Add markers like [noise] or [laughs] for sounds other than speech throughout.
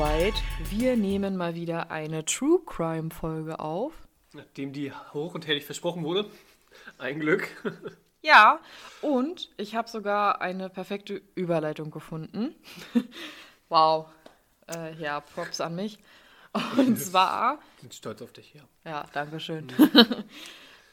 soweit. Wir nehmen mal wieder eine True Crime Folge auf. Nachdem die hoch und herrlich versprochen wurde. Ein Glück. [laughs] Ja, und ich habe sogar eine perfekte Überleitung gefunden. [laughs] wow. Äh, ja, Props an mich. Und [laughs] zwar. Ich bin stolz auf dich, ja. Ja, danke schön.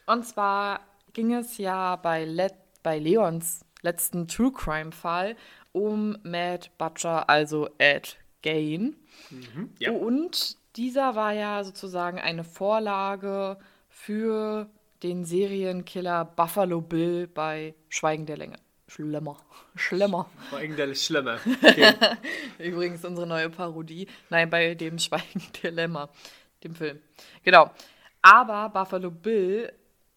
und zwar ging es ja bei, Le bei Leons letzten True Crime Fall um Matt Butcher, also Ed Gain. Mhm, ja. Und dieser war ja sozusagen eine Vorlage für den Serienkiller Buffalo Bill bei Schweigen der Länge. Schlimmer. Schlimmer. Schweigen der Schlimmer. [laughs] Okay. Übrigens unsere neue Parodie. Nein, bei dem [laughs] Schweigen der Lämmer, dem Film. Genau. Aber Buffalo Bill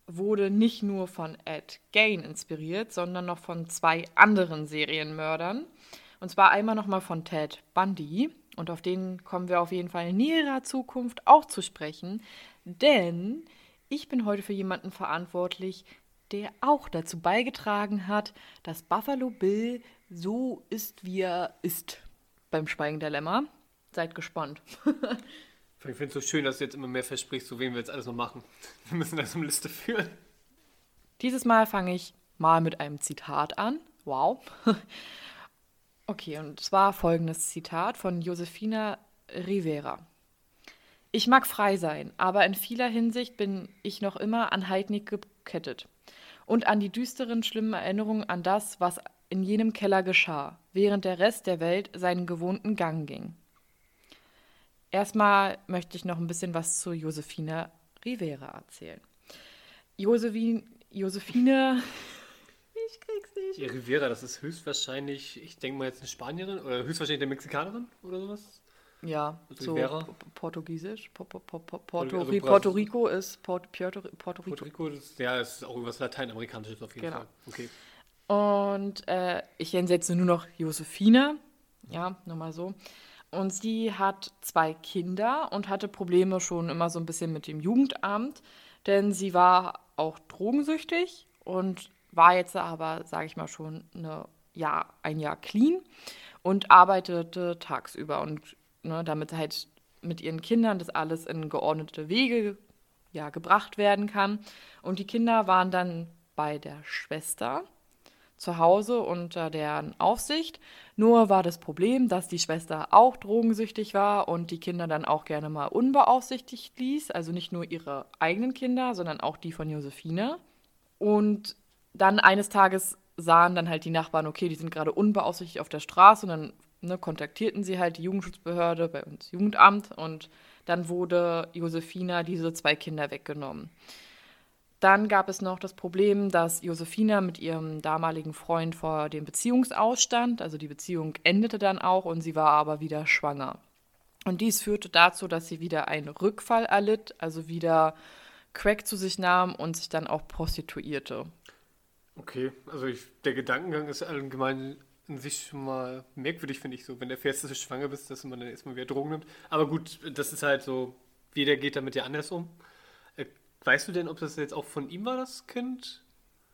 wurde nicht nur von Ed Gain inspiriert, sondern noch von zwei anderen Serienmördern. Und zwar einmal nochmal von Ted Bundy. Und auf den kommen wir auf jeden Fall in näherer Zukunft auch zu sprechen. Denn ich bin heute für jemanden verantwortlich, der auch dazu beigetragen hat, dass Buffalo Bill so ist, wie er ist beim Schweigen der Lämmer. Seid gespannt. [laughs] Ich finde es so schön, dass du jetzt immer mehr versprichst, so wen wir jetzt alles noch machen. Wir müssen das um Liste führen. Dieses Mal fange ich mal mit einem Zitat an. Wow. Okay, und zwar folgendes Zitat von Josefina Rivera. Ich mag frei sein, aber in vieler Hinsicht bin ich noch immer an Heidnik gekettet und an die düsteren, schlimmen Erinnerungen an das, was in jenem Keller geschah, während der Rest der Welt seinen gewohnten Gang ging. Erstmal möchte ich noch ein bisschen was zu Josefina Rivera erzählen. Josefin, Josefine, ich krieg's nicht. Die Rivera, das ist höchstwahrscheinlich, ich denke mal jetzt eine Spanierin oder höchstwahrscheinlich eine Mexikanerin oder sowas. Ja, Also so Rivera? Portugiesisch. Po- po- po- Porto, Also Puerto Rico ist Port, Puerto, Rico. Puerto Rico, das, ja, ist auch irgendwas Lateinamerikanisches auf jeden Genau. Fall. Okay. Und äh, ich jetzt nur noch Josefina. Ja, nur mal so. Und sie hat zwei Kinder und hatte Probleme schon immer so ein bisschen mit dem Jugendamt, denn sie war auch drogensüchtig und war jetzt aber, sage ich mal, schon eine, ja, ein Jahr clean und arbeitete tagsüber und ne, damit halt mit ihren Kindern das alles in geordnete Wege ja, gebracht werden kann. Und die Kinder waren dann bei der Schwester zu Hause unter deren Aufsicht. Nur war das Problem, dass die Schwester auch drogensüchtig war und die Kinder dann auch gerne mal unbeaufsichtigt ließ. Also nicht nur ihre eigenen Kinder, sondern auch die von Josephine. Und dann eines Tages sahen dann halt die Nachbarn, okay, die sind gerade unbeaufsichtigt auf der Straße und dann ne, kontaktierten sie halt die Jugendschutzbehörde bei uns Jugendamt und dann wurde Josefina diese zwei Kinder weggenommen. Dann gab es noch das Problem, dass Josefina mit ihrem damaligen Freund vor dem Beziehungsausstand, also die Beziehung endete dann auch und sie war aber wieder schwanger. Und dies führte dazu, dass sie wieder einen Rückfall erlitt, also wieder Crack zu sich nahm und sich dann auch prostituierte. Okay, also ich, der Gedankengang ist allgemein in sich schon mal merkwürdig, finde ich so. Wenn du erfährst, dass du schwanger bist, dass man dann erstmal wieder Drogen nimmt. Aber gut, das ist halt so, jeder geht damit ja anders um. Äh, weißt du denn, ob das jetzt auch von ihm war, das Kind?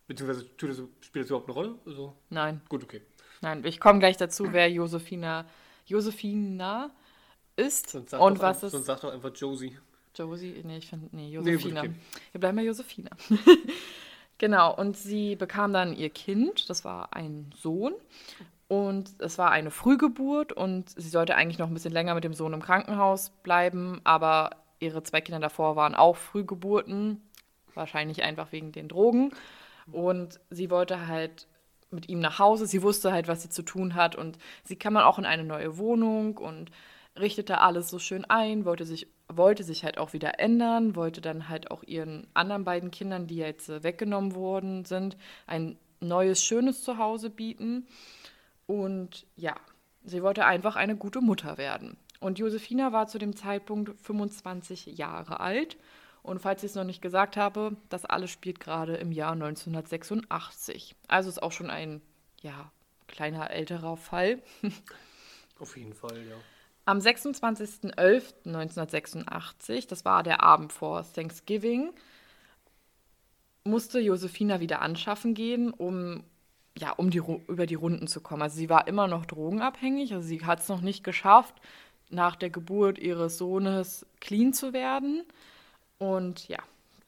Beziehungsweise das, spielt das überhaupt eine Rolle? Also, Nein, gut, okay. nein, ich komme gleich dazu, wer Josefina, Josefina ist und was ein, es sonst sag doch einfach Josie. Josie, nee, ich finde, nee, Nee, gut, Josefina. okay. Wir bleiben bei Josefina. [laughs] genau, und sie bekam dann ihr Kind, das war ein Sohn. Und es war eine Frühgeburt und sie sollte eigentlich noch ein bisschen länger mit dem Sohn im Krankenhaus bleiben, aber ihre zwei Kinder davor waren auch Frühgeburten, wahrscheinlich einfach wegen den Drogen. Und sie wollte halt mit ihm nach Hause. Sie wusste halt, was sie zu tun hat und sie kam dann auch in eine neue Wohnung und richtete alles so schön ein, wollte sich, wollte sich halt auch wieder ändern, wollte dann halt auch ihren anderen beiden Kindern, die jetzt äh, weggenommen worden sind, ein neues, schönes Zuhause bieten. Und ja, sie wollte einfach eine gute Mutter werden. Und Josefina war zu dem Zeitpunkt 25 Jahre alt. Und falls ich es noch nicht gesagt habe, das alles spielt gerade im Jahr 1986. Also ist auch schon ein, ja, kleiner älterer Fall. [laughs] Auf jeden Fall, ja. Am 26.11.1986, das war der Abend vor Thanksgiving, musste Josefina wieder anschaffen gehen, um, ja, um die, über die Runden zu kommen. Also sie war immer noch drogenabhängig, also sie hat es noch nicht geschafft, nach der Geburt ihres Sohnes clean zu werden. Und ja,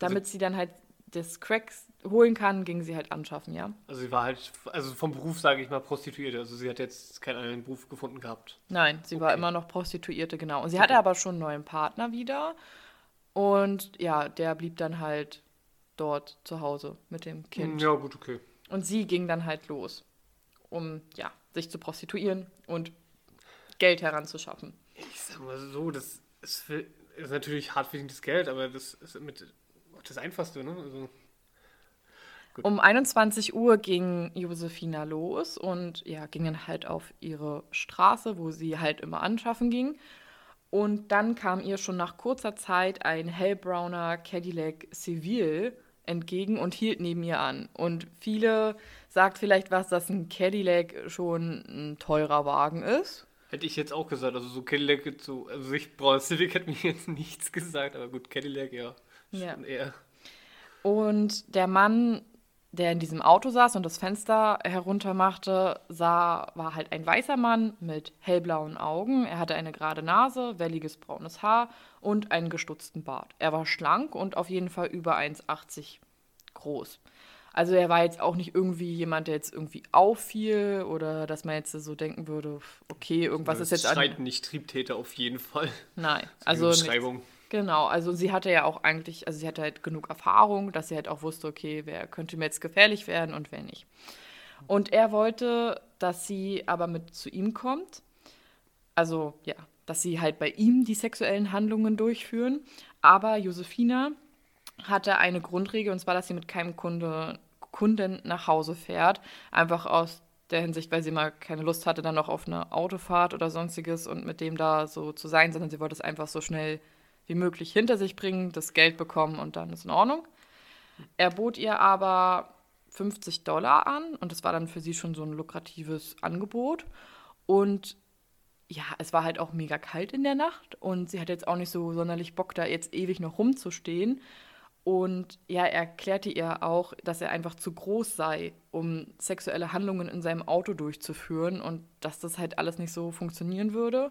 damit Also- sie dann halt das Crack holen kann, ging sie halt anschaffen, ja. Also sie war halt, also vom Beruf sage ich mal Prostituierte. Also sie hat jetzt keinen anderen Beruf gefunden gehabt. Nein, sie war Okay. immer noch Prostituierte, genau. Und sie hatte aber schon einen neuen Partner wieder. Und ja, der blieb dann halt dort zu Hause mit dem Kind. Ja, gut, okay. Und sie ging dann halt los, um ja, sich zu prostituieren und Geld heranzuschaffen. Ich sag mal so, das ist, für, ist natürlich hart verdientes Geld, aber das ist mit das Einfachste, ne? Also, Um 21 Uhr ging Josefina los und ja, ging dann halt auf ihre Straße, wo sie halt immer anschaffen ging. Und dann kam ihr schon nach kurzer Zeit ein hellbrauner Cadillac Seville entgegen und hielt neben ihr an. Und viele sagt vielleicht was, dass ein Cadillac schon ein teurer Wagen ist. hätte ich jetzt auch gesagt, also so Cadillac, so, also ich brauche Civic hätte mir [laughs] jetzt nichts gesagt, aber gut, Cadillac, ja. Ja. Schon eher. Und der Mann, der in diesem Auto saß und das Fenster heruntermachte, sah, war halt ein weißer Mann mit hellblauen Augen. Er hatte eine gerade Nase, welliges braunes Haar und einen gestutzten Bart. Er war schlank und auf jeden Fall über 1,80 groß. Also er war jetzt auch nicht irgendwie jemand, der jetzt irgendwie auffiel oder dass man jetzt so denken würde, okay, irgendwas ist das jetzt an... schreit nicht Triebtäter auf jeden Fall. Nein, [laughs] Also also nichts. Genau, also sie hatte ja auch eigentlich, also sie hatte halt genug Erfahrung, dass sie halt auch wusste, okay, wer könnte mir jetzt gefährlich werden und wer nicht. Und er wollte, dass sie aber mit zu ihm kommt. Also ja, dass sie halt bei ihm die sexuellen Handlungen durchführen. Aber Josefina hatte eine Grundregel, und zwar, dass sie mit keinem Kunde, Kunden nach Hause fährt. Einfach aus der Hinsicht, weil sie mal keine Lust hatte, dann noch auf eine Autofahrt oder sonstiges und mit dem da so zu sein, sondern sie wollte es einfach so schnell wie möglich hinter sich bringen, das Geld bekommen und dann ist in Ordnung. Er bot ihr aber 50 Dollar an und das war dann für sie schon so ein lukratives Angebot. Und ja, es war halt auch mega kalt in der Nacht und sie hat jetzt auch nicht so sonderlich Bock, da jetzt ewig noch rumzustehen. Und ja, er erklärte ihr auch, dass er einfach zu groß sei, um sexuelle Handlungen in seinem Auto durchzuführen und dass das halt alles nicht so funktionieren würde.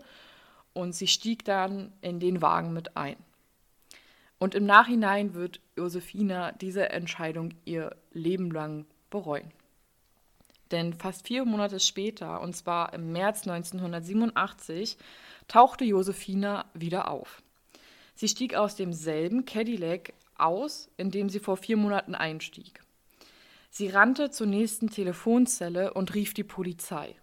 Und sie stieg dann in den Wagen mit ein. Und im Nachhinein wird Josefina diese Entscheidung ihr Leben lang bereuen. Denn fast vier Monate später, und zwar im März 1987, tauchte Josefina wieder auf. Sie stieg aus demselben Cadillac aus, in dem sie vor vier Monaten einstieg. Sie rannte zur nächsten Telefonzelle und rief die Polizei.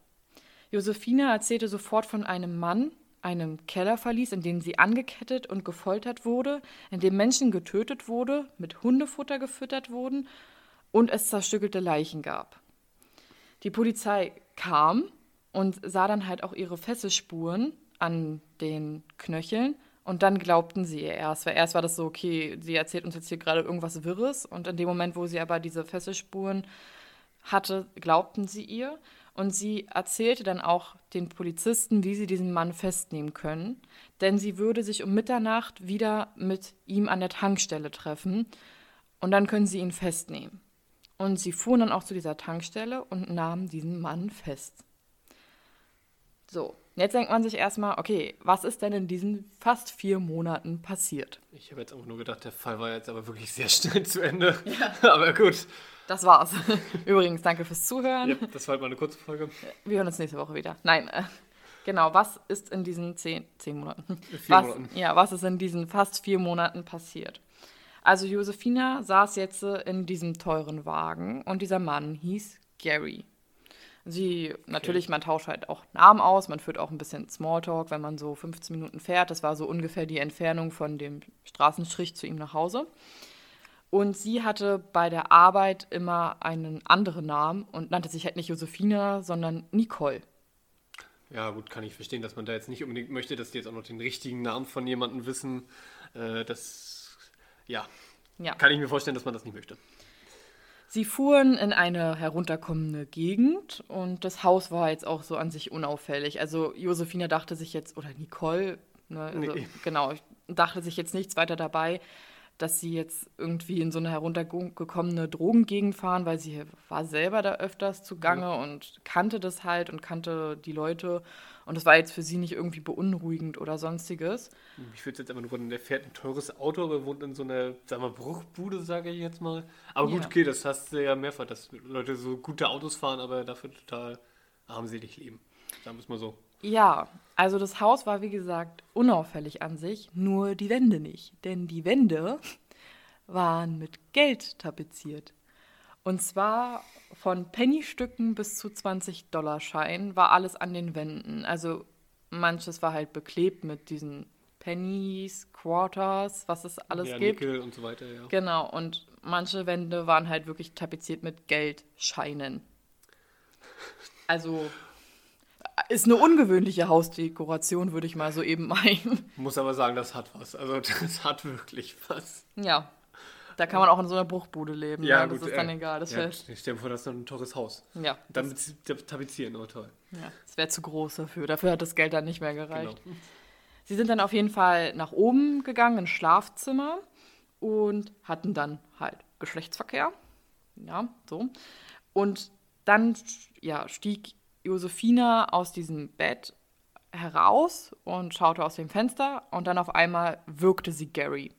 Josefina erzählte sofort von einem Mann, einem Kellerverlies, in dem sie angekettet und gefoltert wurde, in dem Menschen getötet wurde, mit Hundefutter gefüttert wurden und es zerstückelte Leichen gab. Die Polizei kam und sah dann halt auch ihre Fesselspuren an den Knöcheln und dann glaubten sie ihr erst, weil erst war das so, okay, sie erzählt uns jetzt hier gerade irgendwas Wirres und in dem Moment, wo sie aber diese Fesselspuren hatte, glaubten sie ihr und sie erzählte dann auch den Polizisten, wie sie diesen Mann festnehmen können, denn sie würde sich um Mitternacht wieder mit ihm an der Tankstelle treffen und dann können sie ihn festnehmen. Und sie fuhren dann auch zu dieser Tankstelle und nahmen diesen Mann fest. So, jetzt denkt man sich erstmal, okay, was ist denn in diesen fast vier Monaten passiert? Ich habe jetzt einfach nur gedacht, der Fall war jetzt aber wirklich sehr schnell zu Ende. [laughs] aber gut. Das war's. [laughs] Übrigens, danke fürs Zuhören. Ja, das war halt mal eine kurze Folge. Wir hören uns nächste Woche wieder. Nein, äh, genau, was ist in diesen zehn, zehn Monaten? Vier was, Monaten. Ja, was ist in diesen fast vier Monaten passiert? Also Josefina saß jetzt äh, in diesem teuren Wagen und dieser Mann hieß Gary. Sie, natürlich, man tauscht halt auch Namen aus, man führt auch ein bisschen Smalltalk, wenn man so 15 Minuten fährt. Das war so ungefähr die Entfernung von dem Straßenstrich zu ihm nach Hause. Und sie hatte bei der Arbeit immer einen anderen Namen und nannte sich halt nicht Josefina, sondern Nicole. Ja, gut, kann ich verstehen, dass man da jetzt nicht unbedingt möchte, dass die jetzt auch noch den richtigen Namen von jemandem wissen. Äh, das, ja, Ja. kann ich mir vorstellen, dass man das nicht möchte. Sie fuhren in eine herunterkommende Gegend und das Haus war jetzt auch so an sich unauffällig. Also Josefina dachte sich jetzt, oder Nicole, ne, also, Nee. genau, dachte sich jetzt nichts weiter dabei. Dass sie jetzt irgendwie in so eine heruntergekommene Drogengegend fahren, weil sie war selber da öfters zugange ja. und kannte das halt und kannte die Leute. Und das war jetzt für sie nicht irgendwie beunruhigend oder sonstiges. Ich würde jetzt einfach nur der fährt ein teures Auto, aber wohnt in so einer, sagen wir, Bruchbude, sage ich jetzt mal. Aber gut, ja. okay, das hast du ja mehrfach, dass Leute so gute Autos fahren, aber dafür total armselig leben. Sagen wir es mal so. Ja, also das Haus war wie gesagt unauffällig an sich, nur die Wände nicht. Denn die Wände waren mit Geld tapeziert. Und zwar von Pennystücken bis zu 20-Dollar-Scheinen war alles an den Wänden. Also manches war halt beklebt mit diesen Pennies, Quarters, was es alles ja, gibt. Nickel und so weiter, ja. Genau, und manche Wände waren halt wirklich tapeziert mit Geldscheinen. Also ist eine ungewöhnliche Hausdekoration, würde ich mal so eben meinen. Muss aber sagen, das hat was. Also das hat wirklich was. Ja. Da kann man auch in so einer Bruchbude leben. Ja, ja gut, das ist dann äh, egal. Das ja, ich stelle mir vor, das ist ein teures Haus. Ja. Dann tapezieren, oh toll. Ja, das wäre zu groß dafür. Dafür hat das Geld dann nicht mehr gereicht. Genau. Sie sind dann auf jeden Fall nach oben gegangen, ins Schlafzimmer und hatten dann halt Geschlechtsverkehr. Ja, so. Und dann ja, stieg Josephina aus diesem Bett heraus und schaute aus dem Fenster und dann auf einmal wirkte sie Gary.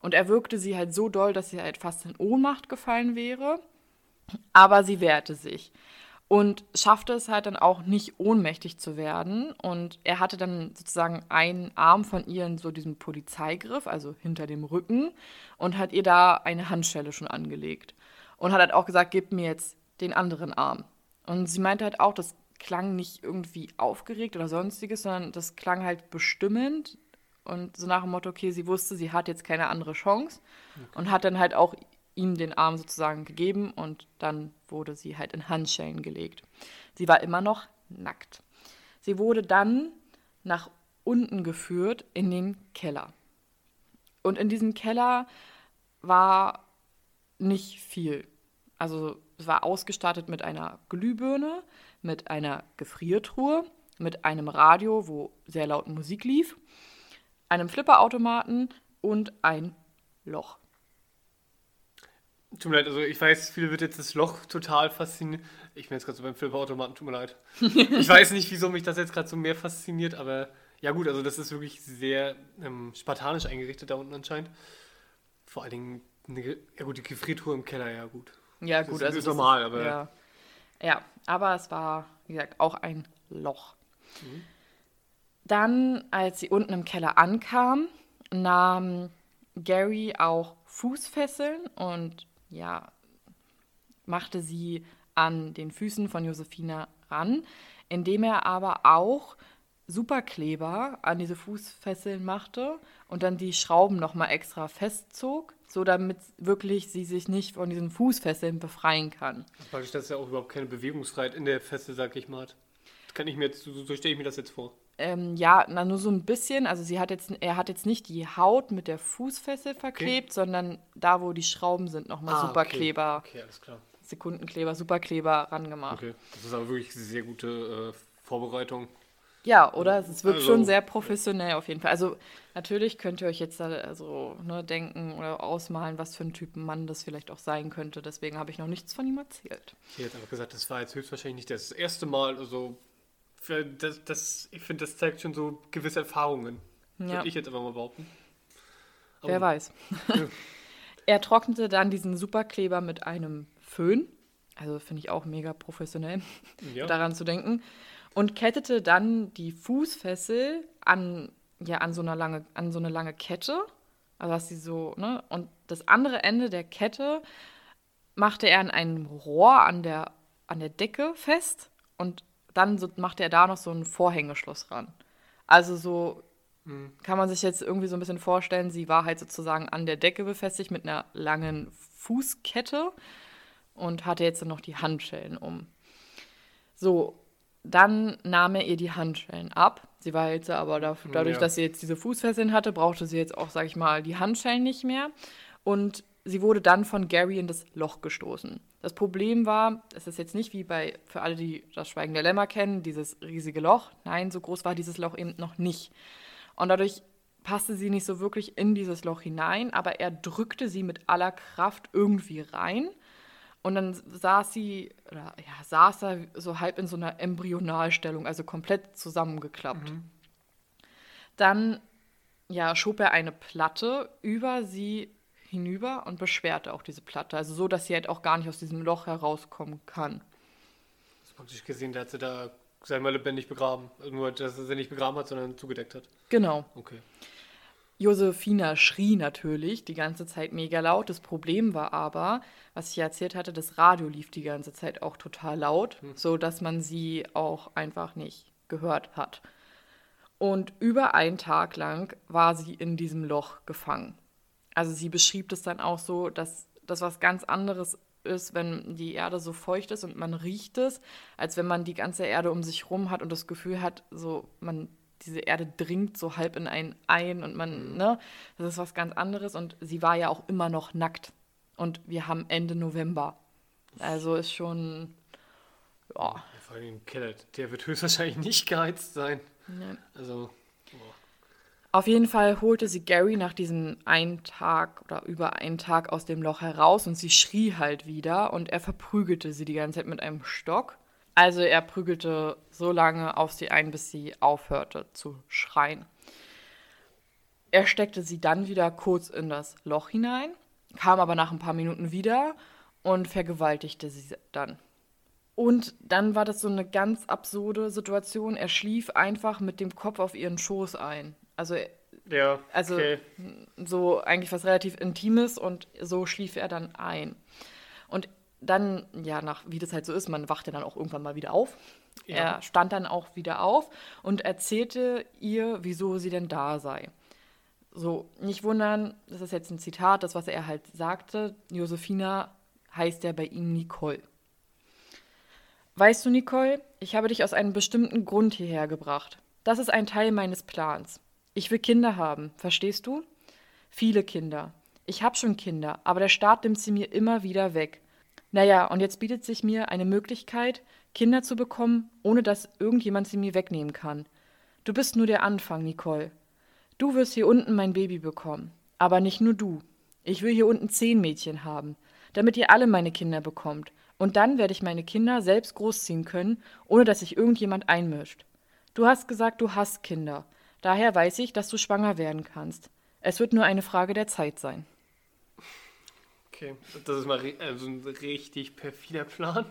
Und er wirkte sie halt so doll, dass sie halt fast in Ohnmacht gefallen wäre. Aber sie wehrte sich und schaffte es halt dann auch nicht ohnmächtig zu werden. Und er hatte dann sozusagen einen Arm von ihr in so diesem Polizeigriff, also hinter dem Rücken, und hat ihr da eine Handschelle schon angelegt. Und hat halt auch gesagt, gib mir jetzt den anderen Arm. Und sie meinte halt auch, das klang nicht irgendwie aufgeregt oder sonstiges, sondern das klang halt bestimmend und so nach dem Motto, okay, sie wusste, sie hat jetzt keine andere Chance okay. und hat dann halt auch ihm den Arm sozusagen gegeben und dann wurde sie halt in Handschellen gelegt. Sie war immer noch nackt. Sie wurde dann nach unten geführt in den Keller. Und in diesem Keller war nicht viel. Also war ausgestattet mit einer Glühbirne, mit einer Gefriertruhe, mit einem Radio, wo sehr laut Musik lief, einem Flipperautomaten und ein Loch. Tut mir leid, also ich weiß, viele wird jetzt das Loch total faszinieren. Ich bin jetzt gerade so beim Flipperautomaten, tut mir leid. [laughs] ich weiß nicht, wieso mich das jetzt gerade so mehr fasziniert, aber ja gut, also das ist wirklich sehr ähm, spartanisch eingerichtet da unten anscheinend. Vor allen Dingen, eine, ja gut, die Gefriertruhe im Keller, ja gut. Ja, gut, das also ist das normal, ist, aber. Ja. ja. aber es war, wie gesagt, auch ein Loch. Mhm. Dann, als sie unten im Keller ankam, nahm Gary auch Fußfesseln und ja, machte sie an den Füßen von Josephina ran, indem er aber auch Superkleber an diese Fußfesseln machte und dann die Schrauben nochmal extra festzog so damit wirklich sie sich nicht von diesen Fußfesseln befreien kann. Weil ich das ja auch überhaupt keine Bewegungsfreiheit in der Fessel, sag ich mal, hat. Das kann ich mir jetzt, so, so stelle ich mir das jetzt vor. Ähm, ja, na, nur so ein bisschen. Also sie hat jetzt, er hat jetzt nicht die Haut mit der Fußfessel verklebt, okay. sondern da, wo die Schrauben sind, nochmal ah, Superkleber. Okay. okay, alles klar. Sekundenkleber, Superkleber rangemacht. Okay, das ist aber wirklich eine sehr gute äh, Vorbereitung. Ja, oder? Es wirkt also, schon sehr professionell auf jeden Fall. Also natürlich könnt ihr euch jetzt also ne, denken oder ausmalen, was für ein Typ Mann das vielleicht auch sein könnte. Deswegen habe ich noch nichts von ihm erzählt. Ich hätte aber gesagt, das war jetzt höchstwahrscheinlich nicht das erste Mal. Also das, das, ich finde, das zeigt schon so gewisse Erfahrungen. Ja. Würde ich jetzt einfach mal behaupten. Aber Wer weiß. Ja. [laughs] er trocknete dann diesen Superkleber mit einem Föhn. Also finde ich auch mega professionell, ja. daran zu denken und kettete dann die Fußfessel an, ja, an so, eine lange, an so eine lange Kette. Also dass sie so, ne? Und das andere Ende der Kette machte er an einem Rohr an der, an der Decke fest und dann so, machte er da noch so ein Vorhängeschloss ran. Also so mhm. kann man sich jetzt irgendwie so ein bisschen vorstellen, sie war halt sozusagen an der Decke befestigt mit einer langen Fußkette und hatte jetzt noch die Handschellen um. So, dann nahm er ihr die Handschellen ab. Sie war jetzt aber dafür, dadurch, ja. dass sie jetzt diese Fußfesseln hatte, brauchte sie jetzt auch, sag ich mal, die Handschellen nicht mehr. Und sie wurde dann von Gary in das Loch gestoßen. Das Problem war, es ist jetzt nicht wie bei, für alle, die das Schweigen der Lämmer kennen, dieses riesige Loch. Nein, so groß war dieses Loch eben noch nicht. Und dadurch passte sie nicht so wirklich in dieses Loch hinein, aber er drückte sie mit aller Kraft irgendwie rein. Und dann saß sie, oder ja, saß er so halb in so einer Embryonalstellung, also komplett zusammengeklappt. Mhm. Dann ja, schob er eine Platte über sie hinüber und beschwerte auch diese Platte. Also so, dass sie halt auch gar nicht aus diesem Loch herauskommen kann. Das praktisch gesehen, der hat sie da, sei mal, lebendig begraben. Also nur, dass er sie nicht begraben hat, sondern zugedeckt hat. Genau. Okay. Josefina schrie natürlich die ganze Zeit mega laut. Das Problem war aber, was ich ja erzählt hatte, das Radio lief die ganze Zeit auch total laut, so dass man sie auch einfach nicht gehört hat. Und über einen Tag lang war sie in diesem Loch gefangen. Also sie beschrieb das dann auch so, dass das was ganz anderes ist, wenn die Erde so feucht ist und man riecht es, als wenn man die ganze Erde um sich rum hat und das Gefühl hat, so man diese Erde dringt so halb in einen ein und man, ne, das ist was ganz anderes und sie war ja auch immer noch nackt und wir haben Ende November. Also ist schon, ja, Ja, vor allem im Keller, der wird höchstwahrscheinlich nicht geheizt sein. ne. Also, Auf jeden Fall holte sie Gary nach diesem einen Tag oder über einen Tag aus dem Loch heraus und sie schrie halt wieder und er verprügelte sie die ganze Zeit mit einem Stock. Also er prügelte so lange auf sie ein, bis sie aufhörte zu schreien. Er steckte sie dann wieder kurz in das Loch hinein, kam aber nach ein paar Minuten wieder und vergewaltigte sie dann. Und dann war das so eine ganz absurde Situation. Er schlief einfach mit dem Kopf auf ihren Schoß ein. Also ja, Also okay. so eigentlich was relativ Intimes und so schlief er dann ein. Dann, ja, nach wie das halt so ist, man wacht ja dann auch irgendwann mal wieder auf. Ja. Er stand dann auch wieder auf und erzählte ihr, wieso sie denn da sei. So, nicht wundern, das ist jetzt ein Zitat, das, was er halt sagte. Josefina heißt ja bei ihm Nicole. Weißt du, Nicole, ich habe dich aus einem bestimmten Grund hierher gebracht. Das ist ein Teil meines Plans. Ich will Kinder haben, verstehst du? Viele Kinder. Ich habe schon Kinder, aber der Staat nimmt sie mir immer wieder weg. Naja, und jetzt bietet sich mir eine Möglichkeit, Kinder zu bekommen, ohne dass irgendjemand sie mir wegnehmen kann. Du bist nur der Anfang, Nicole. Du wirst hier unten mein Baby bekommen. Aber nicht nur du. Ich will hier unten zehn Mädchen haben, damit ihr alle meine Kinder bekommt. Und dann werde ich meine Kinder selbst großziehen können, ohne dass sich irgendjemand einmischt. Du hast gesagt, du hast Kinder. Daher weiß ich, dass du schwanger werden kannst. Es wird nur eine Frage der Zeit sein. Okay, das ist mal also ein richtig perfider Plan.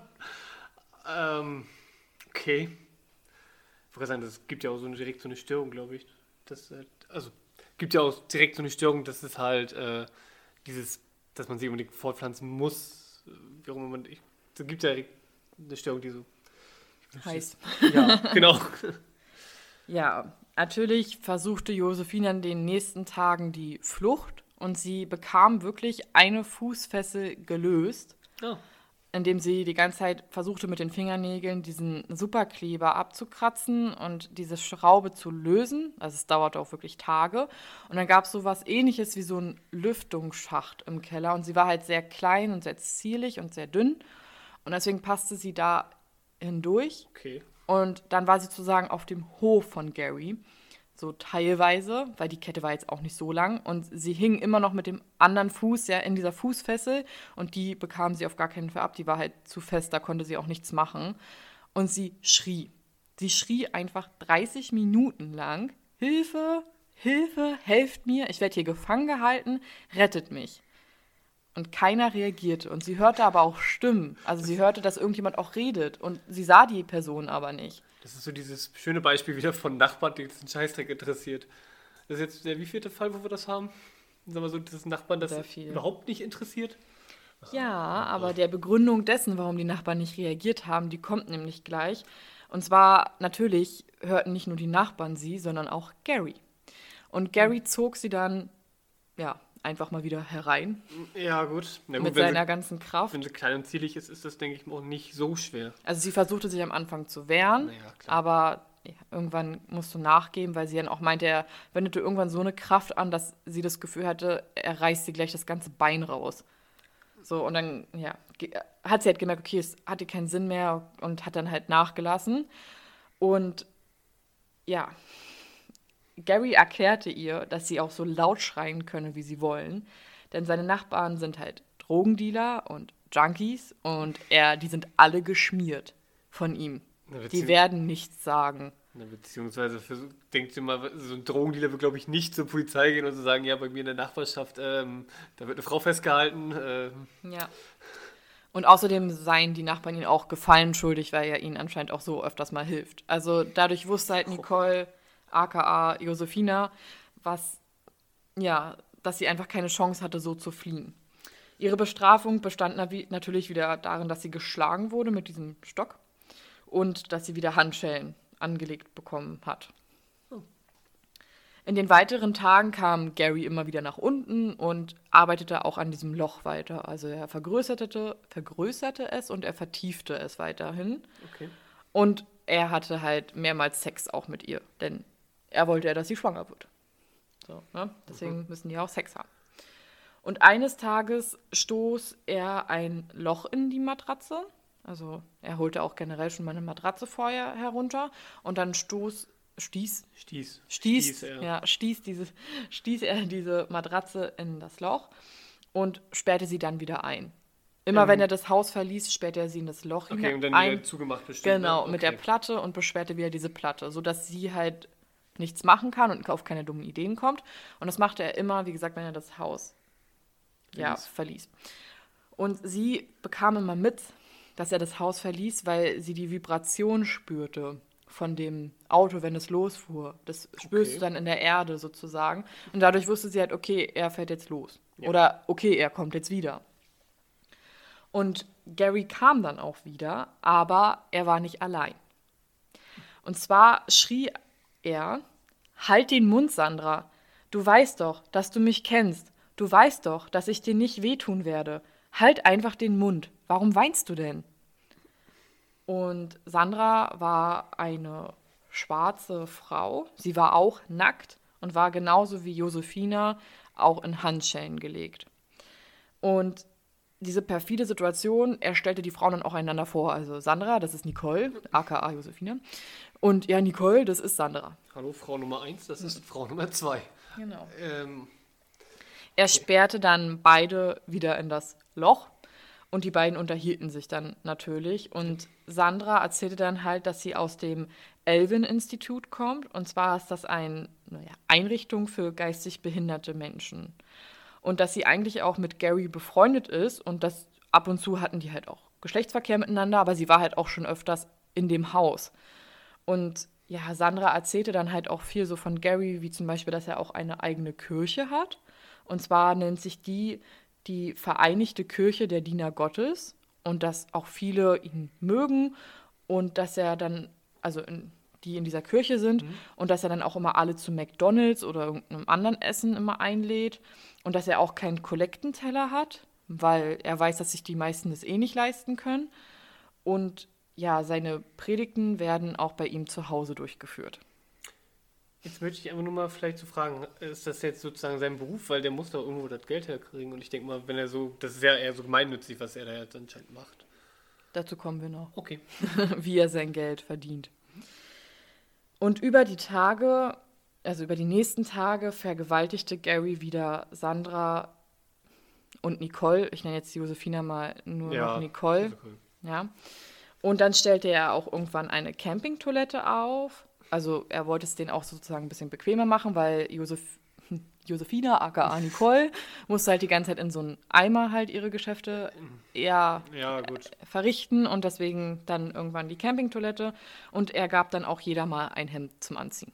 Ähm, okay. Ich wollte sagen, das gibt ja auch so eine, direkt so eine Störung, glaube ich. Das, äh, also, gibt ja auch direkt so eine Störung, dass es halt äh, dieses, dass man sich unbedingt fortpflanzen muss. äh, Wie auch immer man. Ich, gibt ja eine Störung, die so. Heiß. Ja, genau. [laughs] [laughs] Ja, natürlich versuchte Josephine in den nächsten Tagen die Flucht und sie bekam wirklich eine Fußfessel gelöst, Ja. indem sie die ganze Zeit versuchte mit den Fingernägeln diesen Superkleber abzukratzen und diese Schraube zu lösen. Also es dauerte auch wirklich Tage. Und dann gab es so was ähnliches wie so ein Lüftungsschacht im Keller und sie war halt sehr klein und sehr zierlich und sehr dünn und deswegen passte sie da hindurch. Okay. Und dann war sie sozusagen auf dem Hof von Gary. So teilweise, weil die Kette war jetzt auch nicht so lang. Und sie hing immer noch mit dem anderen Fuß ja in dieser Fußfessel. Und die bekam sie auf gar keinen Fall ab. Die war halt zu fest, da konnte sie auch nichts machen. Und sie schrie. Sie schrie einfach 30 Minuten lang: Hilfe, Hilfe, helft mir, ich werde hier gefangen gehalten, rettet mich. Und keiner reagierte. Und sie hörte aber auch Stimmen. Also sie hörte, dass irgendjemand auch redet. Und sie sah die Person aber nicht. Das ist so dieses schöne Beispiel wieder von Nachbarn, die diesen Scheißdreck interessiert. Das ist jetzt der wievielte Fall, wo wir das haben? Sagen wir so, dieses Nachbarn, das überhaupt nicht interessiert. Ja, aber der Begründung dessen, warum die Nachbarn nicht reagiert haben, die kommt nämlich gleich. Und zwar, natürlich hörten nicht nur die Nachbarn sie, sondern auch Gary. Und Gary zog sie dann, ja, einfach mal wieder herein Ja, gut. Na gut mit seiner sie, ganzen Kraft. wenn sie klein und zierlich ist, ist das, denke ich, auch nicht so schwer. Also sie versuchte sich am Anfang zu wehren, Naja, aber ja, irgendwann musst du nachgeben, weil sie dann auch meinte, er wendete irgendwann so eine Kraft an, dass sie das Gefühl hatte, er reißt sie gleich das ganze Bein raus. So, und dann, ja, hat sie halt gemerkt, okay, es hatte keinen Sinn mehr und hat dann halt nachgelassen. Und ja, Gary erklärte ihr, dass sie auch so laut schreien könne, wie sie wollen. Denn seine Nachbarn sind halt Drogendealer und Junkies und er, die sind alle geschmiert von ihm. Die werden nichts sagen. Na, beziehungsweise versuch, denkt ihr mal, so ein Drogendealer wird, glaube ich, nicht zur Polizei gehen und so sagen, ja, bei mir in der Nachbarschaft, ähm, da wird eine Frau festgehalten. Ähm, Ja. Und außerdem seien die Nachbarn ihnen auch Gefallen schuldig, weil er ihnen anscheinend auch so öfters mal hilft. Also dadurch wusste halt Nicole, aka Josefina, was, ja, dass sie einfach keine Chance hatte, so zu fliehen. Ihre Bestrafung bestand natürlich wieder darin, dass sie geschlagen wurde mit diesem Stock und dass sie wieder Handschellen angelegt bekommen hat. In den weiteren Tagen kam Gary immer wieder nach unten und arbeitete auch an diesem Loch weiter. Also er vergrößerte, vergrößerte es und er vertiefte es weiterhin. okay. Und er hatte halt mehrmals Sex auch mit ihr, denn er wollte ja, dass sie schwanger wird. So, ne? Deswegen müssen die auch Sex haben. Und eines Tages stoß er ein Loch in die Matratze. Also er holte auch generell schon mal eine Matratze vorher herunter und dann stoß, stieß, Stieß. stieß, ja. ja, stieß, diese, stieß er diese Matratze in das Loch und sperrte sie dann wieder ein. Immer Ähm. wenn er das Haus verließ, sperrte er sie in das Loch Okay, und dann ein. wieder zugemacht bestimmt. Genau, ne? mit der Okay. Platte und beschwerte wieder diese Platte, sodass sie halt nichts machen kann und auf keine dummen Ideen kommt. Und das machte er immer, wie gesagt, wenn er das Haus ja, Verließ. verließ. Und sie bekam immer mit, dass er das Haus verließ, weil sie die Vibration spürte von dem Auto, wenn es losfuhr. Das spürst Okay. du dann in der Erde sozusagen. Und dadurch wusste sie halt, okay, er fährt jetzt los. Ja. Oder okay, er kommt jetzt wieder. Und Gary kam dann auch wieder, aber er war nicht allein. Und zwar schrie er, halt den Mund, Sandra. Du weißt doch, dass du mich kennst. Du weißt doch, dass ich dir nicht wehtun werde. Halt einfach den Mund. Warum weinst du denn? Und Sandra war eine schwarze Frau. Sie war auch nackt und war genauso wie Josefina auch in Handschellen gelegt. Und diese perfide Situation, er stellte die Frauen dann auch einander vor. Also Sandra, das ist Nicole, aka Josefina. Und ja, Nicole, das ist Sandra. Hallo, Frau Nummer 1, das ist Frau Nummer 2. Genau. Ähm, Er sperrte dann beide wieder in das Loch und die beiden unterhielten sich dann natürlich. Und Sandra erzählte dann halt, dass sie aus dem Elvin-Institut kommt. Und zwar ist das eine naja, Einrichtung für geistig behinderte Menschen. Und dass sie eigentlich auch mit Gary befreundet ist und dass ab und zu hatten die halt auch Geschlechtsverkehr miteinander, aber sie war halt auch schon öfters in dem Haus. Und ja, Sandra erzählte dann halt auch viel so von Gary, wie zum Beispiel, dass er auch eine eigene Kirche hat. Und zwar nennt sich die die Vereinigte Kirche der Diener Gottes und dass auch viele ihn mögen und dass er dann, also in, die in dieser Kirche sind und dass er dann auch immer alle zu McDonalds oder irgendeinem anderen Essen immer einlädt und dass er auch keinen Kollektenteller hat, weil er weiß, dass sich die meisten das eh nicht leisten können. Und ja, seine Predigten werden auch bei ihm zu Hause durchgeführt. jetzt möchte ich einfach nur mal vielleicht zu fragen, ist das jetzt sozusagen sein Beruf, weil der muss doch irgendwo das Geld herkriegen und ich denke mal, wenn er so, das ist ja eher so gemeinnützig, was er da jetzt anscheinend macht. Dazu kommen wir noch. Okay. [laughs] wie er sein Geld verdient. Und über die Tage, also über die nächsten Tage, vergewaltigte Gary wieder Sandra und Nicole. Ich nenne jetzt Josefina mal nur noch Nicole. Ja. Und dann stellte er auch irgendwann eine Campingtoilette auf. Also er wollte es denen auch sozusagen ein bisschen bequemer machen, weil Josef, Josefina, aka Nicole, [laughs] musste halt die ganze Zeit in so einen Eimer halt ihre Geschäfte eher Ja, gut. verrichten und deswegen dann irgendwann die Campingtoilette und er gab dann auch jeder mal ein Hemd zum Anziehen.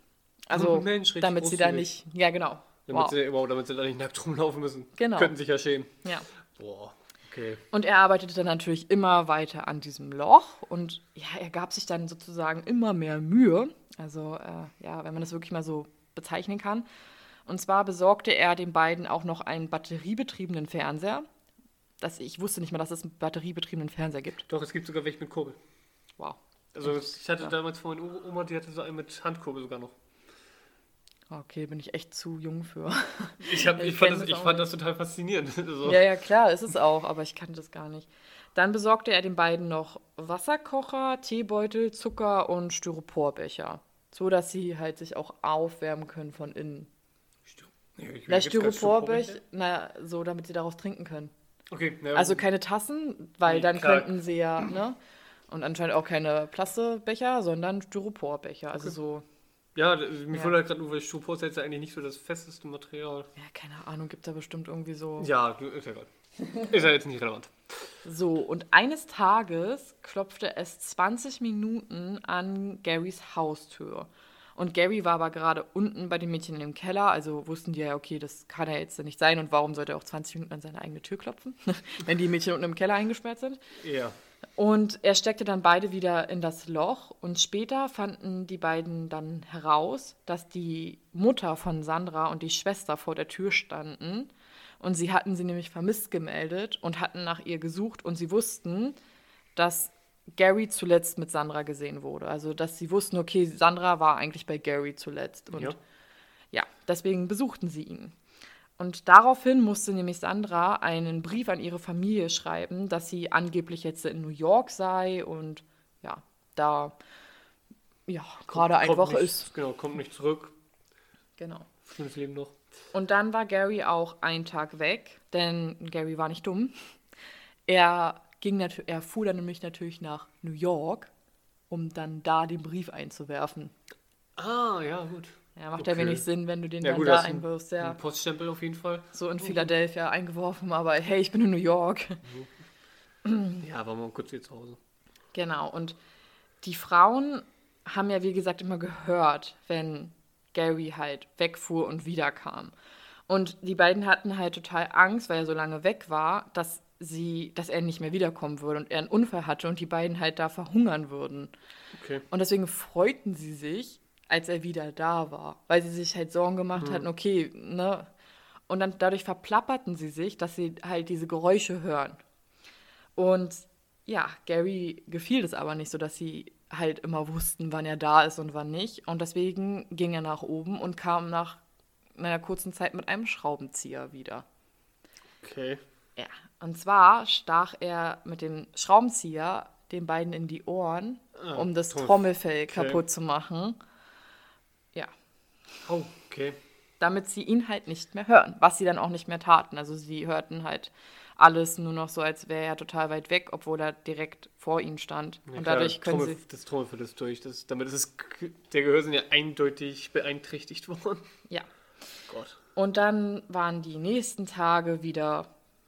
Also Oh, [laughs] Mensch, damit sie da nicht, ja genau. Damit, Wow. sie, wow, damit sie da nicht nackt rumlaufen müssen. Genau. Könnten sich ja schämen. Ja. Boah, okay. Und er arbeitete dann natürlich immer weiter an diesem Loch und ja, er gab sich dann sozusagen immer mehr Mühe. Also äh, ja, wenn man das wirklich mal so bezeichnen kann. Und zwar besorgte er den beiden auch noch einen batteriebetriebenen Fernseher. Das, ich wusste nicht mal, dass es einen batteriebetriebenen Fernseher gibt. Doch, es gibt sogar welche mit Kurbel. Wow. Also ich hatte damals von meiner Oma, die hatte so einen mit Handkurbel sogar noch. Okay, bin ich echt zu jung für. Ich, hab, Ich [laughs] ich, fand, das, das ich fand das total faszinierend. [laughs] So. Ja, ja, klar, ist es auch, aber ich kannte das gar nicht. Dann besorgte er den beiden noch Wasserkocher, Teebeutel, Zucker und Styroporbecher. so dass sie halt sich auch aufwärmen können von innen. Ja, Na, Styroporbecher, na, so, damit sie daraus trinken können. Okay, ja, Also keine Tassen, weil Nee, dann klar. könnten sie ja, ne? Und anscheinend auch keine Plastikbecher, sondern Styroporbecher. Also so, ja, mir Ja. wurde halt gerade nur, weil ist jetzt eigentlich nicht so das festeste Material. ja, keine Ahnung, gibt da bestimmt irgendwie so. Ja, ist ja egal. ist ja jetzt nicht relevant. So, und eines Tages klopfte es 20 Minuten an Garys Haustür. Und Gary war aber gerade unten bei den Mädchen im Keller, also wussten die ja, okay, das kann ja jetzt nicht sein und warum sollte er auch 20 Minuten an seine eigene Tür klopfen, [laughs] wenn die Mädchen unten im Keller eingesperrt sind. Ja. Und er steckte dann beide wieder in das Loch und später fanden die beiden dann heraus, dass die Mutter von Sandra und die Schwester vor der Tür standen und sie hatten sie nämlich vermisst gemeldet und hatten nach ihr gesucht und sie wussten, dass Gary zuletzt mit Sandra gesehen wurde. Also, dass sie wussten, okay, Sandra war eigentlich bei Gary zuletzt und Ja. ja, deswegen besuchten sie ihn. Und daraufhin musste nämlich Sandra einen Brief an ihre Familie schreiben, dass sie angeblich jetzt in New York sei und ja, da ja, gerade eine Woche nicht, ist. Genau, kommt nicht zurück. Genau. Schönes Leben noch. Und dann war Gary auch einen Tag weg, denn Gary war nicht dumm. Er, ging er fuhr dann nämlich natürlich nach New York, um dann da den Brief einzuwerfen. Ah, ja, gut. Ja, macht ja Okay. wenig Sinn, wenn du den Ja, dann gut, da einwirfst. Ja. Ein Poststempel auf jeden Fall. So in Philadelphia eingeworfen, aber hey, ich bin in New York. Ja, war mal kurz hier zu Hause. Genau, und die Frauen haben ja, wie gesagt, immer gehört, wenn Gary halt wegfuhr und wiederkam. Und die beiden hatten halt total Angst, weil er so lange weg war, dass sie, dass er nicht mehr wiederkommen würde und er einen Unfall hatte und die beiden halt da verhungern würden. Okay. Und deswegen freuten sie sich, als er wieder da war, weil sie sich halt Sorgen gemacht hatten, okay, ne? Und dann dadurch verplapperten sie sich, dass sie halt diese Geräusche hören. Und ja, Gary gefiel es aber nicht so, dass sie halt immer wussten, wann er da ist und wann nicht. Und deswegen ging er nach oben und kam nach einer kurzen Zeit mit einem Schraubenzieher wieder. Okay. Ja, und zwar stach er mit dem Schraubenzieher den beiden in die Ohren, Ah, um das Trommel- Trommelfell okay. kaputt zu machen. Oh, okay. damit sie ihn halt nicht mehr hören, was sie dann auch nicht mehr taten. Also sie hörten halt alles nur noch so, als wäre er total weit weg, obwohl er direkt vor ihnen stand. Ja, und klar, dadurch können Trommel, sie. Das Trommelfell ist durch. Das, damit ist es, der Gehörsinn ja eindeutig beeinträchtigt worden. Ja. Gott. Und dann waren die nächsten Tage wieder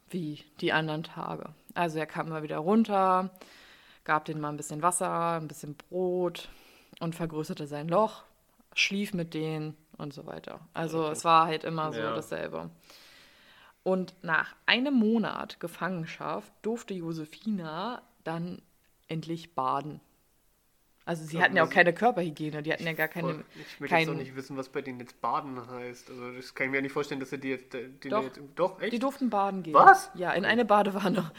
wie die anderen Tage. Also er kam immer wieder runter, gab denen mal ein bisschen Wasser, ein bisschen Brot und vergrößerte sein Loch, schlief mit denen und so weiter. Also es war halt immer so Ja. dasselbe. Und nach einem Monat Gefangenschaft durfte Josefina dann endlich baden. Also sie Ja, hatten ja auch keine Körperhygiene, die hatten ja gar keine. Ich will jetzt kein- auch nicht wissen, was bei denen jetzt Baden heißt. Also das kann ich mir nicht vorstellen, dass er die jetzt... Den Doch. Jetzt, doch, echt? Die durften baden gehen. Was? Ja, in eine Badewanne.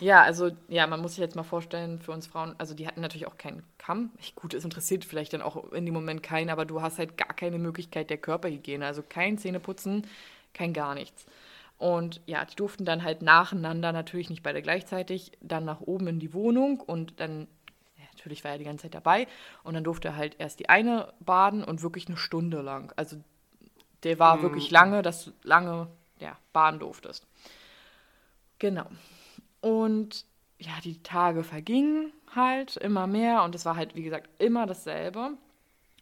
Ja, also, ja, man muss sich jetzt mal vorstellen, für uns Frauen, also die hatten natürlich auch keinen Kamm. Ich, gut, es interessiert vielleicht dann auch in dem Moment keinen, aber du hast halt gar keine Möglichkeit der Körperhygiene. Also kein Zähneputzen, kein gar nichts. Und ja, die durften dann halt nacheinander, natürlich nicht beide gleichzeitig, dann nach oben in die Wohnung und dann, ja, natürlich war er die ganze Zeit dabei. Und dann durfte er halt erst die eine baden und wirklich eine Stunde lang. Also der war wirklich lange, dass du lange ja, baden durftest. Genau. Und ja, die Tage vergingen halt immer mehr und es war halt, wie gesagt, immer dasselbe.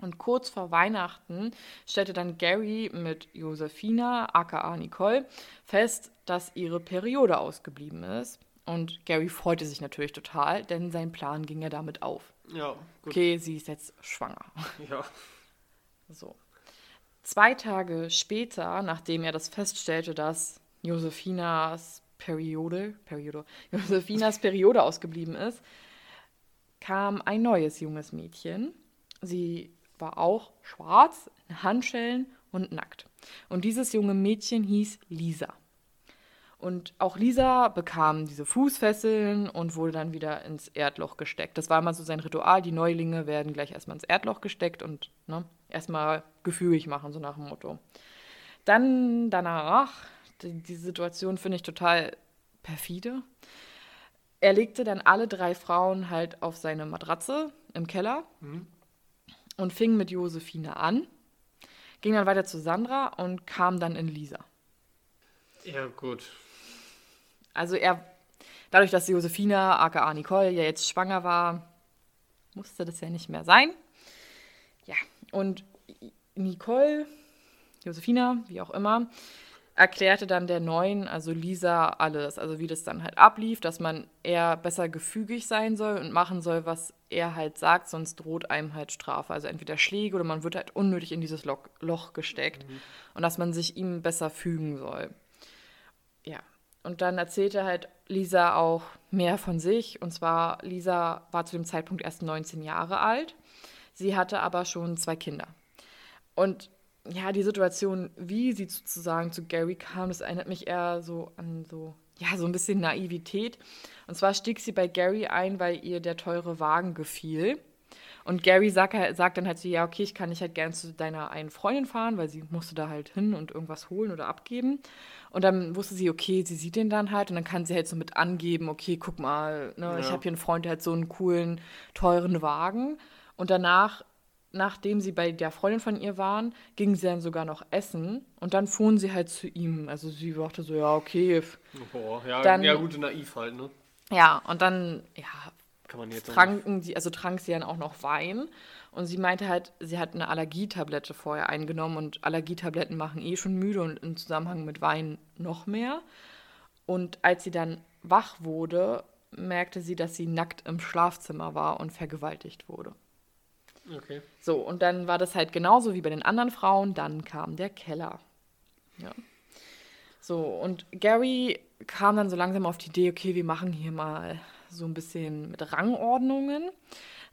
Und kurz vor Weihnachten stellte dann Gary mit Josefina, aka Nicole, fest, dass ihre Periode ausgeblieben ist. Und Gary freute sich natürlich total, denn sein Plan ging ja damit auf. Ja, gut. Okay, sie ist jetzt schwanger. [laughs] Ja. So. Zwei Tage später, nachdem er das feststellte, dass Josefinas Periode, Periode, [laughs] Josefinas Periode ausgeblieben ist, kam ein neues junges Mädchen. Sie war auch schwarz, in Handschellen und nackt. Und dieses junge Mädchen hieß Lisa. Und auch Lisa bekam diese Fußfesseln und wurde dann wieder ins Erdloch gesteckt. Das war immer so sein Ritual. Die Neulinge werden gleich erstmal ins Erdloch gesteckt und ne, erstmal gefügig machen, so nach dem Motto. Dann danach, die, die Situation finde ich total perfide. Er legte dann alle drei Frauen halt auf seine Matratze im Keller. und fing mit Josephine an, ging dann weiter zu Sandra und kam dann in Lisa. Ja, gut. Also er, dadurch, dass Josephine, aka Nicole, ja jetzt schwanger war, musste das ja nicht mehr sein. Ja, und Nicole, Josephina, wie auch immer, erklärte dann der Neuen, also Lisa, alles. Also wie das dann halt ablief, dass man eher besser gefügig sein soll und machen soll, was er halt sagt, sonst droht einem halt Strafe. Also entweder Schläge oder man wird halt unnötig in dieses Loch, Loch gesteckt mhm. und dass man sich ihm besser fügen soll. Ja, und dann erzählte halt Lisa auch mehr von sich. Und zwar, Lisa war zu dem Zeitpunkt erst 19 Jahre alt. Sie hatte aber schon zwei Kinder. Und ja, die Situation, wie sie sozusagen zu Gary kam, das erinnert mich eher so an so, ja, so ein bisschen Naivität. Und zwar stieg sie bei Gary ein, weil ihr der teure Wagen gefiel. Und Gary sagt, sagt dann halt so, ja, okay, ich kann nicht halt gerne zu deiner einen Freundin fahren, weil sie musste da halt hin und irgendwas holen oder abgeben. Und dann wusste sie, okay, sie sieht den dann halt und dann kann sie halt so mit angeben, okay, guck mal, ne, ja. ich habe hier einen Freund, der hat so einen coolen, teuren Wagen. Und danach, nachdem sie bei der Freundin von ihr waren, gingen sie dann sogar noch essen und dann fuhren sie halt zu ihm. Also sie dachte so, ja, okay. Oh, ja, dann, ja, gute naiv halt, ne? Ja, und dann, ja, tranken sie, also trank sie dann auch noch Wein. Und sie meinte halt, sie hat eine Allergietablette vorher eingenommen und Allergietabletten machen eh schon müde und im Zusammenhang mit Wein noch mehr. Und als sie dann wach wurde, merkte sie, dass sie nackt im Schlafzimmer war und vergewaltigt wurde. Okay. So, und dann war das halt genauso wie bei den anderen Frauen. Dann kam der Keller. Ja. So, und Gary kam dann so langsam auf die Idee, okay, wir machen hier mal so ein bisschen mit Rangordnungen.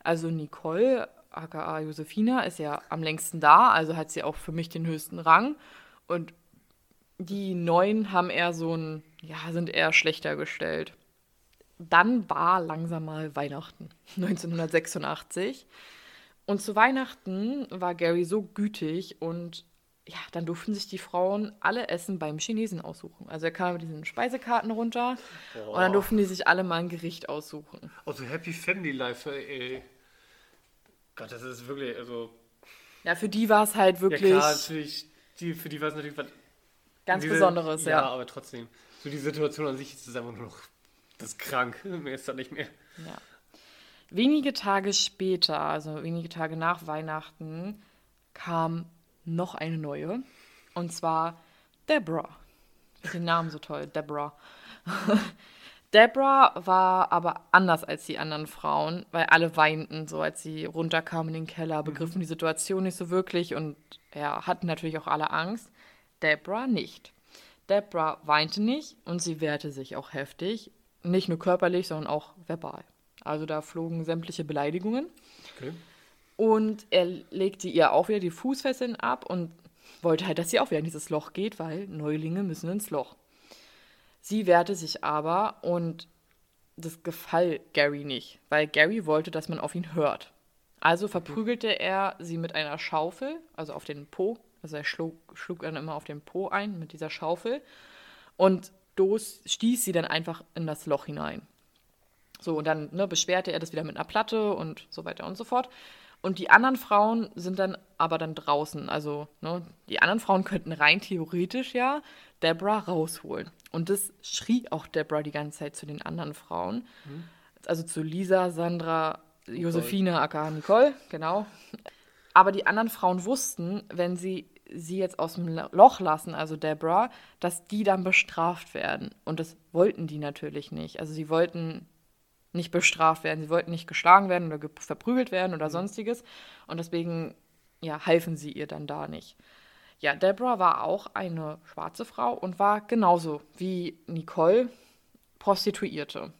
Also Nicole aka Josefina, ist ja am längsten da, also hat sie auch für mich den höchsten Rang. Und die Neuen haben eher so ein, ja, sind eher schlechter gestellt. Dann war langsam mal Weihnachten, [laughs] 1986. Und zu Weihnachten war Gary so gütig und ja, dann durften sich die Frauen alle Essen beim Chinesen aussuchen. Also er kam mit diesen Speisekarten runter oh. und dann durften die sich alle mal ein Gericht aussuchen. Also Happy Family Life, ey. Gott, das ist wirklich, also. Ja, für die war es halt wirklich. Ja, klar, natürlich, die, für die war es natürlich was. Ganz diese, Besonderes, ja. Ja, aber trotzdem. So die Situation an sich ist einfach nur noch. Das ist krank. [laughs] Mehr ist da nicht mehr. Ja. Wenige Tage später, also wenige Tage nach Weihnachten, kam noch eine neue. Und zwar Deborah. Ich den Namen so toll, Deborah. [laughs] Deborah war aber anders als die anderen Frauen, weil alle weinten, so als sie runterkamen in den Keller, begriffen mhm. die Situation nicht so wirklich und ja, hatten natürlich auch alle Angst. Deborah nicht. Deborah weinte nicht und sie wehrte sich auch heftig. Nicht nur körperlich, sondern auch verbal. Also da flogen sämtliche Beleidigungen. Okay. Und er legte ihr auch wieder die Fußfesseln ab und wollte halt, dass sie auch wieder in dieses Loch geht, weil Neulinge müssen ins Loch. Sie wehrte sich aber und das gefall Gary nicht, weil Gary wollte, dass man auf ihn hört. Also verprügelte er sie mit einer Schaufel, also auf den Po. Also er schlug, schlug dann immer auf den Po ein mit dieser Schaufel und stieß sie dann einfach in das Loch hinein. So, und dann ne, beschwerte er das wieder mit einer Platte und so weiter und so fort. Und die anderen Frauen sind dann aber dann draußen. Also, ne, die anderen Frauen könnten rein theoretisch ja Deborah rausholen. Und das schrie auch Deborah die ganze Zeit zu den anderen Frauen. Mhm. Also zu Lisa, Sandra, Nicole. Josephine, aka Nicole, genau. Aber die anderen Frauen wussten, wenn sie sie jetzt aus dem Loch lassen, also Deborah, dass die dann bestraft werden. Und das wollten die natürlich nicht. Also sie wollten nicht bestraft werden, sie wollten nicht geschlagen werden oder verprügelt werden oder mhm. sonstiges. Und deswegen ja, halfen sie ihr dann da nicht. Ja, Deborah war auch eine schwarze Frau und war genauso wie Nicole Prostituierte.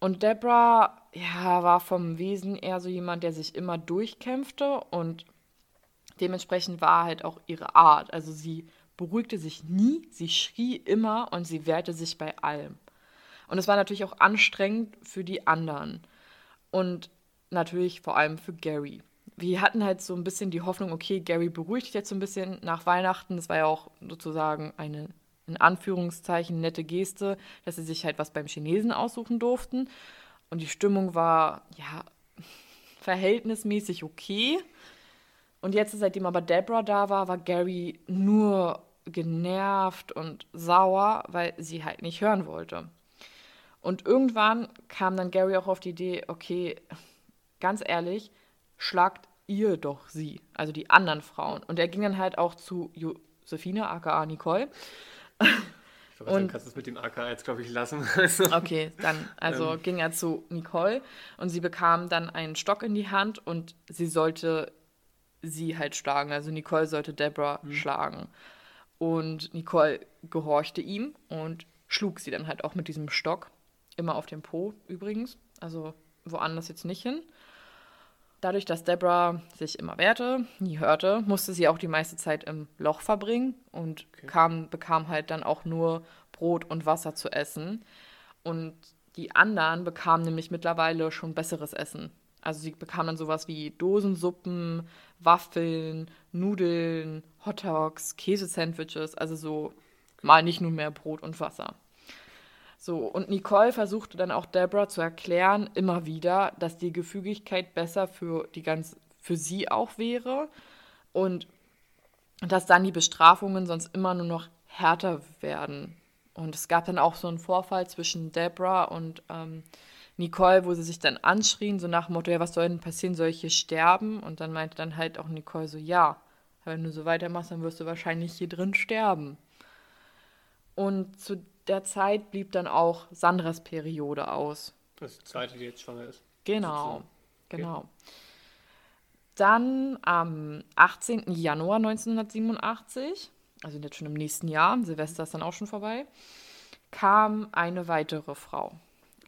Und Deborah ja, war vom Wesen eher so jemand, der sich immer durchkämpfte und dementsprechend war halt auch ihre Art. Also sie beruhigte sich nie, sie schrie immer und sie wehrte sich bei allem. Und es war natürlich auch anstrengend für die anderen und natürlich vor allem für Gary wir hatten halt so ein bisschen die Hoffnung, okay, Gary beruhigt sich jetzt so ein bisschen nach Weihnachten. Das war ja auch sozusagen eine, in Anführungszeichen, nette Geste, dass sie sich halt was beim Chinesen aussuchen durften. Und die Stimmung war, ja, [laughs] verhältnismäßig okay. Und jetzt, seitdem aber Deborah da war, war Gary nur genervt und sauer, weil sie halt nicht hören wollte. Und irgendwann kam dann Gary auch auf die Idee, okay, ganz ehrlich, schlagt ihr doch sie, also die anderen Frauen. Und er ging dann halt auch zu Josephine, aka Nicole. Ich weiß, und kannst du es mit dem aka jetzt, glaube ich, lassen. [laughs] okay, dann also ähm. ging er zu Nicole und sie bekam dann einen Stock in die Hand und sie sollte sie halt schlagen. Also Nicole sollte Deborah mhm. schlagen. Und Nicole gehorchte ihm und schlug sie dann halt auch mit diesem Stock. Immer auf dem Po übrigens. Also woanders jetzt nicht hin. Dadurch, dass Deborah sich immer wehrte, nie hörte, musste sie auch die meiste Zeit im Loch verbringen und okay. kam, bekam halt dann auch nur Brot und Wasser zu essen. Und die anderen bekamen nämlich mittlerweile schon besseres Essen. Also sie bekamen dann sowas wie Dosensuppen, Waffeln, Nudeln, Hotdogs, Käsesandwiches, also so mal nicht nur mehr Brot und Wasser. So, und Nicole versuchte dann auch Deborah zu erklären, immer wieder, dass die Gefügigkeit besser für die ganz, für sie auch wäre und dass dann die Bestrafungen sonst immer nur noch härter werden. Und es gab dann auch so einen Vorfall zwischen Deborah und ähm, Nicole, wo sie sich dann anschrien, so nach dem Motto, ja, was soll denn passieren, soll ich hier sterben? Und dann meinte dann halt auch Nicole so, ja, wenn du so weitermachst, dann wirst du wahrscheinlich hier drin sterben. Und zu der Zeit blieb dann auch Sandras Periode aus. Das ist die zweite, die jetzt schwanger ist. Genau, okay. genau. Dann am 18. Januar 1987, also jetzt schon im nächsten Jahr, Silvester ist dann auch schon vorbei, kam eine weitere Frau.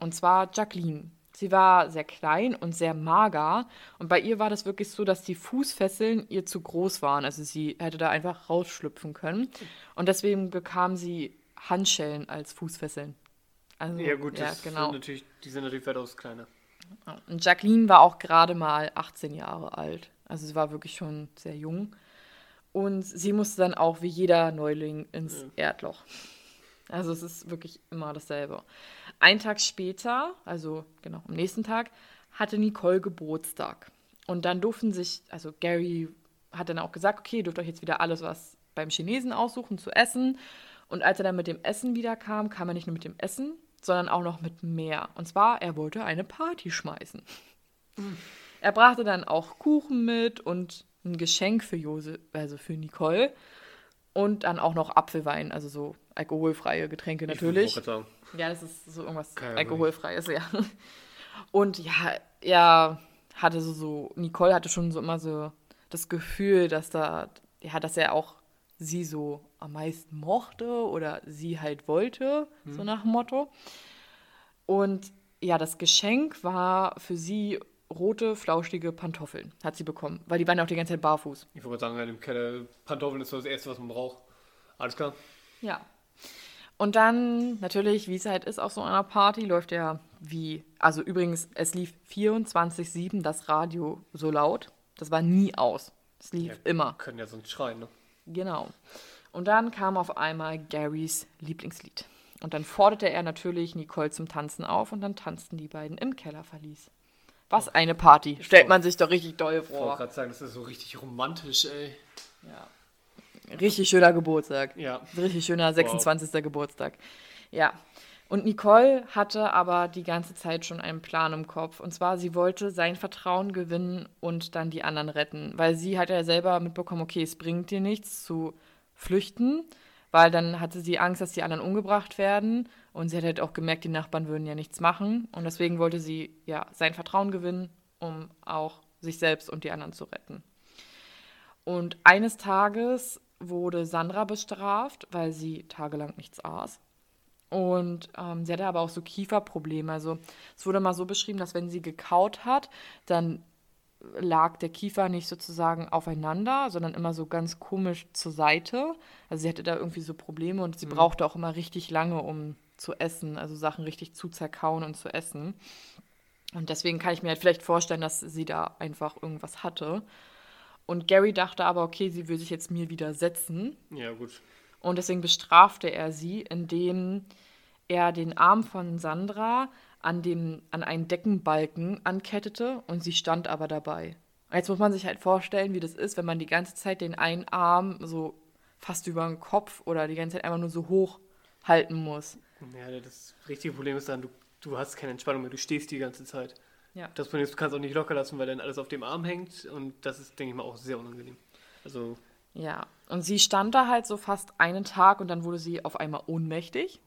Und zwar Jacqueline. Sie war sehr klein und sehr mager. Und bei ihr war das wirklich so, dass die Fußfesseln ihr zu groß waren. Also sie hätte da einfach rausschlüpfen können. Und deswegen bekam sie Handschellen als Fußfesseln. Also, ja, gut, ja, genau. sind natürlich, die sind natürlich weitaus kleiner. Und Jacqueline war auch gerade mal 18 Jahre alt. Also sie war wirklich schon sehr jung. Und sie musste dann auch wie jeder Neuling ins ja. Erdloch. Also es ist wirklich immer dasselbe. Ein Tag später, also genau am nächsten Tag, hatte Nicole Geburtstag. Und dann durften sich, also Gary hat dann auch gesagt, okay, ihr dürft euch jetzt wieder alles was beim Chinesen aussuchen zu essen. Und als er dann mit dem Essen wieder kam, kam er nicht nur mit dem Essen, sondern auch noch mit mehr. Und zwar, er wollte eine Party schmeißen. Mhm. Er brachte dann auch Kuchen mit und ein Geschenk für Jose, also für Nicole. Und dann auch noch Apfelwein, also so alkoholfreie Getränke natürlich. Ich sagen. Ja, das ist so irgendwas Keine alkoholfreies, ja. Und ja, er hatte so, so, Nicole hatte schon so immer so das Gefühl, dass da, ja, dass er auch sie so am meisten mochte oder sie halt wollte, hm. so nach dem Motto. Und ja, das Geschenk war für sie rote, flauschige Pantoffeln, hat sie bekommen, weil die waren ja auch die ganze Zeit barfuß. Ich wollte sagen, im Keller, Pantoffeln ist so das Erste, was man braucht. Alles klar? Ja. Und dann, natürlich, wie es halt ist auf so einer Party, läuft ja wie, also übrigens, es lief 24-7 das Radio so laut. Das war nie aus. Es lief ja, immer. Können ja sonst schreien, ne? Genau. Und dann kam auf einmal Garys Lieblingslied. Und dann forderte er natürlich Nicole zum Tanzen auf und dann tanzten die beiden im Kellerverlies. Was eine Party. Stellt man sich doch richtig doll vor. Ich wollte gerade sagen, das ist so richtig romantisch, ey. Ja. Richtig schöner Geburtstag. Ja. Richtig schöner 26. Wow. Geburtstag. Ja. Und Nicole hatte aber die ganze Zeit schon einen Plan im Kopf. Und zwar, sie wollte sein Vertrauen gewinnen und dann die anderen retten. Weil sie hat ja selber mitbekommen, okay, es bringt dir nichts zu flüchten, weil dann hatte sie Angst, dass die anderen umgebracht werden. Und sie hat halt auch gemerkt, die Nachbarn würden ja nichts machen. Und deswegen wollte sie ja sein Vertrauen gewinnen, um auch sich selbst und die anderen zu retten. Und eines Tages wurde Sandra bestraft, weil sie tagelang nichts aß. Und ähm, sie hatte aber auch so Kieferprobleme. Also es wurde mal so beschrieben, dass wenn sie gekaut hat, dann lag der Kiefer nicht sozusagen aufeinander, sondern immer so ganz komisch zur Seite. Also sie hatte da irgendwie so Probleme und sie mhm. brauchte auch immer richtig lange, um zu essen, also Sachen richtig zu zerkauen und zu essen. Und deswegen kann ich mir halt vielleicht vorstellen, dass sie da einfach irgendwas hatte. Und Gary dachte aber, okay, sie will sich jetzt mir widersetzen. Ja, gut. Und deswegen bestrafte er sie, indem er den Arm von Sandra an, dem, an einen Deckenbalken ankettete und sie stand aber dabei. Jetzt muss man sich halt vorstellen, wie das ist, wenn man die ganze Zeit den einen Arm so fast über den Kopf oder die ganze Zeit einfach nur so hoch halten muss. Ja, das richtige Problem ist dann, du, du hast keine Entspannung mehr, du stehst die ganze Zeit. Ja. Das Problem ist, du kannst auch nicht locker lassen, weil dann alles auf dem Arm hängt und das ist, denke ich mal, auch sehr unangenehm. Also, Ja, und sie stand da halt so fast einen Tag und dann wurde sie auf einmal ohnmächtig.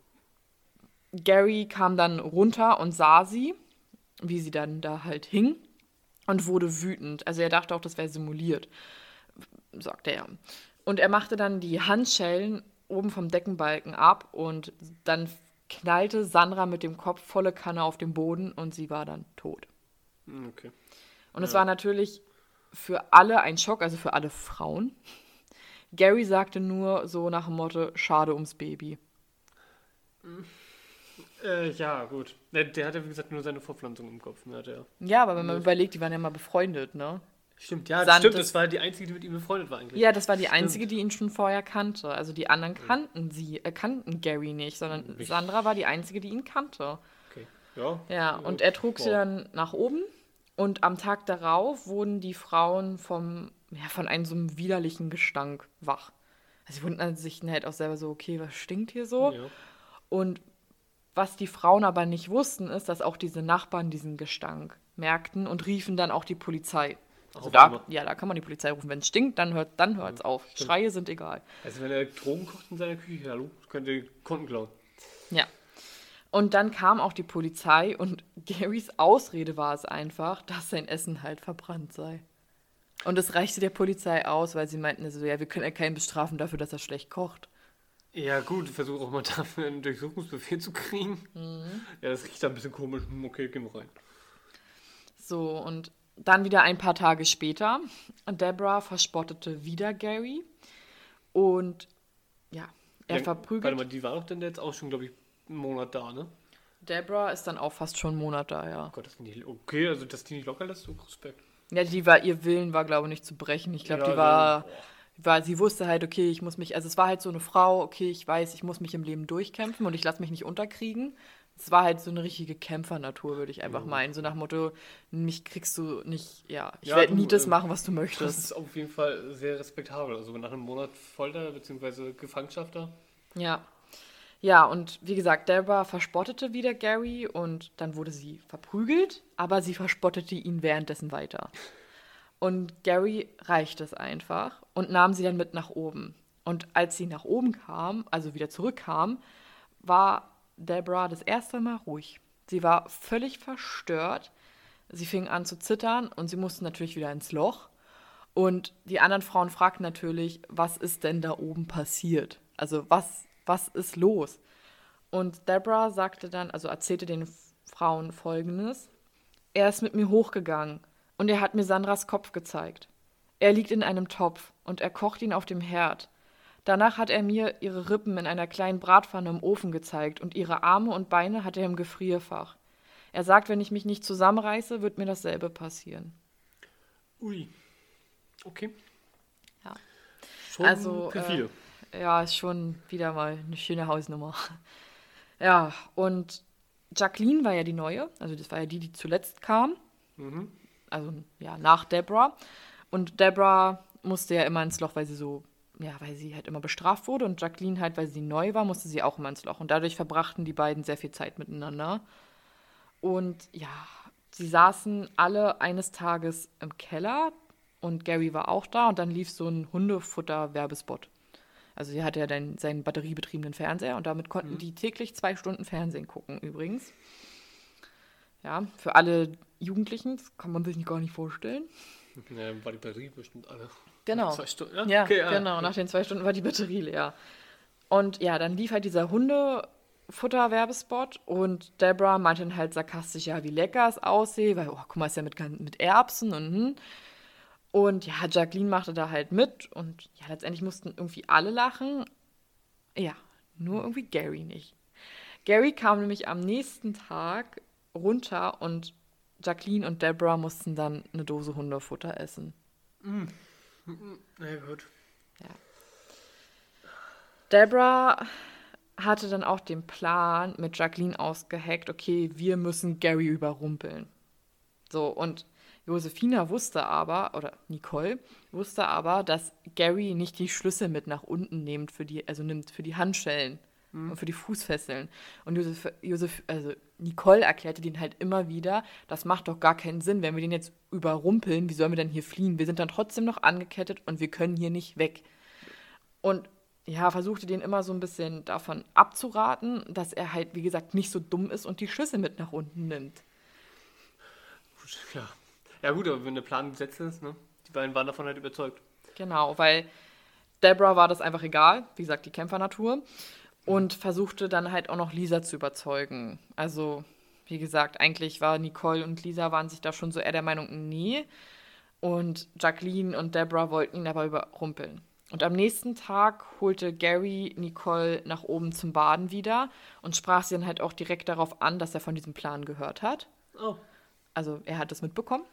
Gary kam dann runter und sah sie, wie sie dann da halt hing und wurde wütend. Also er dachte auch, das wäre simuliert, sagte er. Und er machte dann die Handschellen oben vom Deckenbalken ab und dann knallte Sandra mit dem Kopf volle Kanne auf den Boden und sie war dann tot. hm, okay. Und es Ja. war natürlich für alle ein Schock, also für alle Frauen. Gary sagte nur so nach dem Motto, schade ums Baby. Äh, ja, gut. Der, der hat ja, wie gesagt, nur seine Fortpflanzung im Kopf. Ne, hat er. Ja, aber wenn man überlegt, die waren ja mal befreundet, ne? Stimmt, ja, Sand- stimmt. das- war die einzige, die mit ihm befreundet war eigentlich. Ja, das war die einzige, die ihn schon vorher kannte. Also die anderen kannten sie, äh, kannten Gary nicht, sondern Nicht. Sandra war die einzige, die ihn kannte. Okay. Ja. Ja, und er trug sie Wow. dann nach oben und am Tag darauf wurden die Frauen vom, ja, von einem so einem widerlichen Gestank wach. Also sie wunderten sich dann halt auch selber so, okay, was stinkt hier so? Ja. Und was die Frauen aber nicht wussten, ist, dass auch diese Nachbarn diesen Gestank merkten und riefen dann auch die Polizei. Also Auf da, einmal. ja, da kann man die Polizei rufen. Wenn es stinkt, dann hört dann hört's auf. stimmt. Schreie sind egal. Also, wenn er Drogen kocht in seiner Küche, hallo, könnte ihr Kunden klauen. Ja. Und dann kam auch die Polizei und [laughs] Garys Ausrede war es einfach, dass sein Essen halt verbrannt sei. Und es reichte der Polizei aus, weil sie meinten so, ja, wir können ja keinen bestrafen dafür, dass er schlecht kocht. Ja, gut, versuch auch mal [laughs] dafür einen Durchsuchungsbefehl zu kriegen. Mhm. Ja, das riecht da ein bisschen komisch. Hm, Okay, gehen wir rein. So, und dann wieder ein paar Tage später. Deborah verspottete wieder Gary. Und ja, er Ja, verprügelt. Warte mal, die war doch denn jetzt auch schon, glaube ich, einen Monat da, ne? Deborah ist dann auch fast schon einen Monat da, ja. Oh Gott, das ich okay, also dass die nicht locker lässt, so Respekt. Ja, die war, ihr Willen war, glaube ich, nicht zu brechen. Ich glaube, Ja, die war, so, war, sie wusste halt, okay, ich muss mich, also es war halt so eine Frau, okay, ich weiß, ich muss mich im Leben durchkämpfen und ich lasse mich nicht unterkriegen. Es war halt so eine richtige Kämpfernatur, würde ich einfach meinen. So nach dem Motto, mich kriegst du nicht, ja, ich Ja, werde nie das ähm, machen, was du Das möchtest. ist auf jeden Fall sehr respektabel. Also nach einem Monat Folter bzw. Gefangenschaft da. Ja. Ja, und wie gesagt, Deborah verspottete wieder Gary und dann wurde sie verprügelt, aber sie verspottete ihn währenddessen weiter. Und Gary reichte es einfach und nahm sie dann mit nach oben. Und als sie nach oben kam, also wieder zurückkam, war Deborah das erste Mal ruhig. Sie war völlig verstört. Sie fing an zu zittern und sie musste natürlich wieder ins Loch. Und die anderen Frauen fragten natürlich, was ist denn da oben passiert? Also was, was ist los? Und Deborah sagte dann, also erzählte den Frauen folgendes. Er ist mit mir hochgegangen und er hat mir Sandras Kopf gezeigt. Er liegt in einem Topf und er kocht ihn auf dem Herd. Danach hat er mir ihre Rippen in einer kleinen Bratpfanne im Ofen gezeigt und ihre Arme und Beine hat er im Gefrierfach. Er sagt, wenn ich mich nicht zusammenreiße, wird mir dasselbe passieren. Ui. Okay. Ja. Schon Also, perfide. Ja, ist schon wieder mal eine schöne Hausnummer. Ja, und Jacqueline war ja die neue, also das war ja die, die zuletzt kam. Mhm. Also ja, nach Deborah. Und Deborah musste ja immer ins Loch, weil sie so, ja, weil sie halt immer bestraft wurde. Und Jacqueline halt, weil sie neu war, musste sie auch immer ins Loch. Und dadurch verbrachten die beiden sehr viel Zeit miteinander. Und ja, sie saßen alle eines Tages im Keller und Gary war auch da und dann lief so ein Hundefutter-Werbespot. Also sie hatte ja dann seinen batteriebetriebenen Fernseher und damit konnten die täglich zwei Stunden Fernsehen gucken übrigens. Ja, für alle Jugendlichen, das kann man sich gar nicht vorstellen. Ja, war die Batterie bestimmt alle. Genau. Zwei Stunden. Ja, Ja, okay, genau. Nach den zwei Stunden war die Batterie leer. Und ja, dann lief halt dieser Hundefutter-Werbespot und Deborah meinte dann halt sarkastisch, ja, wie lecker es aussehe, weil, oh, guck mal, ist ja mit, mit Erbsen und hm. Und ja, Jacqueline machte da halt mit und ja, letztendlich mussten irgendwie alle lachen. Ja, nur irgendwie Gary nicht. Gary kam nämlich am nächsten Tag runter und Jacqueline und Deborah mussten dann eine Dose Hundefutter essen. Na ja, gut. Deborah hatte dann auch den Plan mit Jacqueline ausgeheckt, okay, wir müssen Gary überrumpeln. So, und Josefina wusste aber, oder Nicole wusste aber, dass Gary nicht die Schlüssel mit nach unten nimmt für die, also nimmt für die Handschellen mhm. und für die Fußfesseln. Und Josef, Josef, also Nicole erklärte den halt immer wieder, das macht doch gar keinen Sinn, wenn wir den jetzt überrumpeln, wie sollen wir denn hier fliehen? Wir sind dann trotzdem noch angekettet und wir können hier nicht weg. Und ja, versuchte den immer so ein bisschen davon abzuraten, dass er halt, wie gesagt, nicht so dumm ist und die Schlüssel mit nach unten nimmt. Gut, ja. Ja gut, aber wenn der Plan gesetzt ist, ne? Die beiden waren davon halt überzeugt. Genau, weil Deborah war das einfach egal, wie gesagt, die Kämpfernatur. Und versuchte dann halt auch noch Lisa zu überzeugen. Also, wie gesagt, eigentlich war Nicole und Lisa waren sich da schon so eher der Meinung, nee. Und Jacqueline und Deborah wollten ihn aber überrumpeln. Und am nächsten Tag holte Gary Nicole nach oben zum Baden wieder und sprach sie dann halt auch direkt darauf an, dass er von diesem Plan gehört hat. Oh. Also er hat es mitbekommen.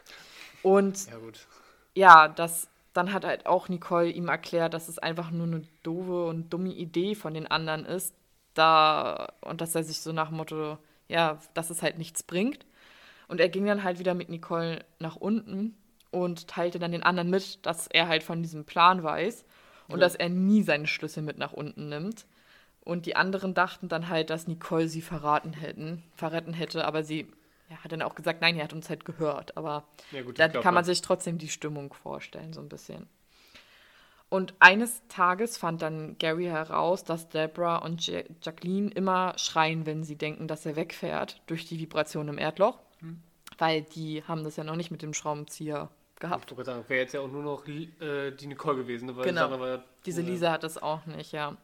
[laughs] Und Ja gut. ja, das, dann hat halt auch Nicole ihm erklärt, dass es einfach nur eine doofe und dumme Idee von den anderen ist, da und dass er sich so nach dem Motto, ja, dass es halt nichts bringt. Und er ging dann halt wieder mit Nicole nach unten und teilte dann den anderen mit, dass er halt von diesem Plan weiß und Ja. dass er nie seine Schlüssel mit nach unten nimmt. Und die anderen dachten dann halt, dass Nicole sie verraten hätten, verretten hätte, aber sie ja, hat dann auch gesagt, nein, er hat uns halt gehört. Aber Ja gut, da ich glaub, kann man sich trotzdem die Stimmung vorstellen, so ein bisschen. Und eines Tages fand dann Gary heraus, dass Deborah und ja Jacqueline immer schreien, wenn sie denken, dass er wegfährt durch die Vibration im Erdloch. Hm. Weil die haben das ja noch nicht mit dem Schraubenzieher Ich gehabt. wollte gerade sagen, wäre jetzt ja auch nur noch äh, die Nicole gewesen, ne? weil Genau. Ja, Diese Lisa hat das auch nicht, ja.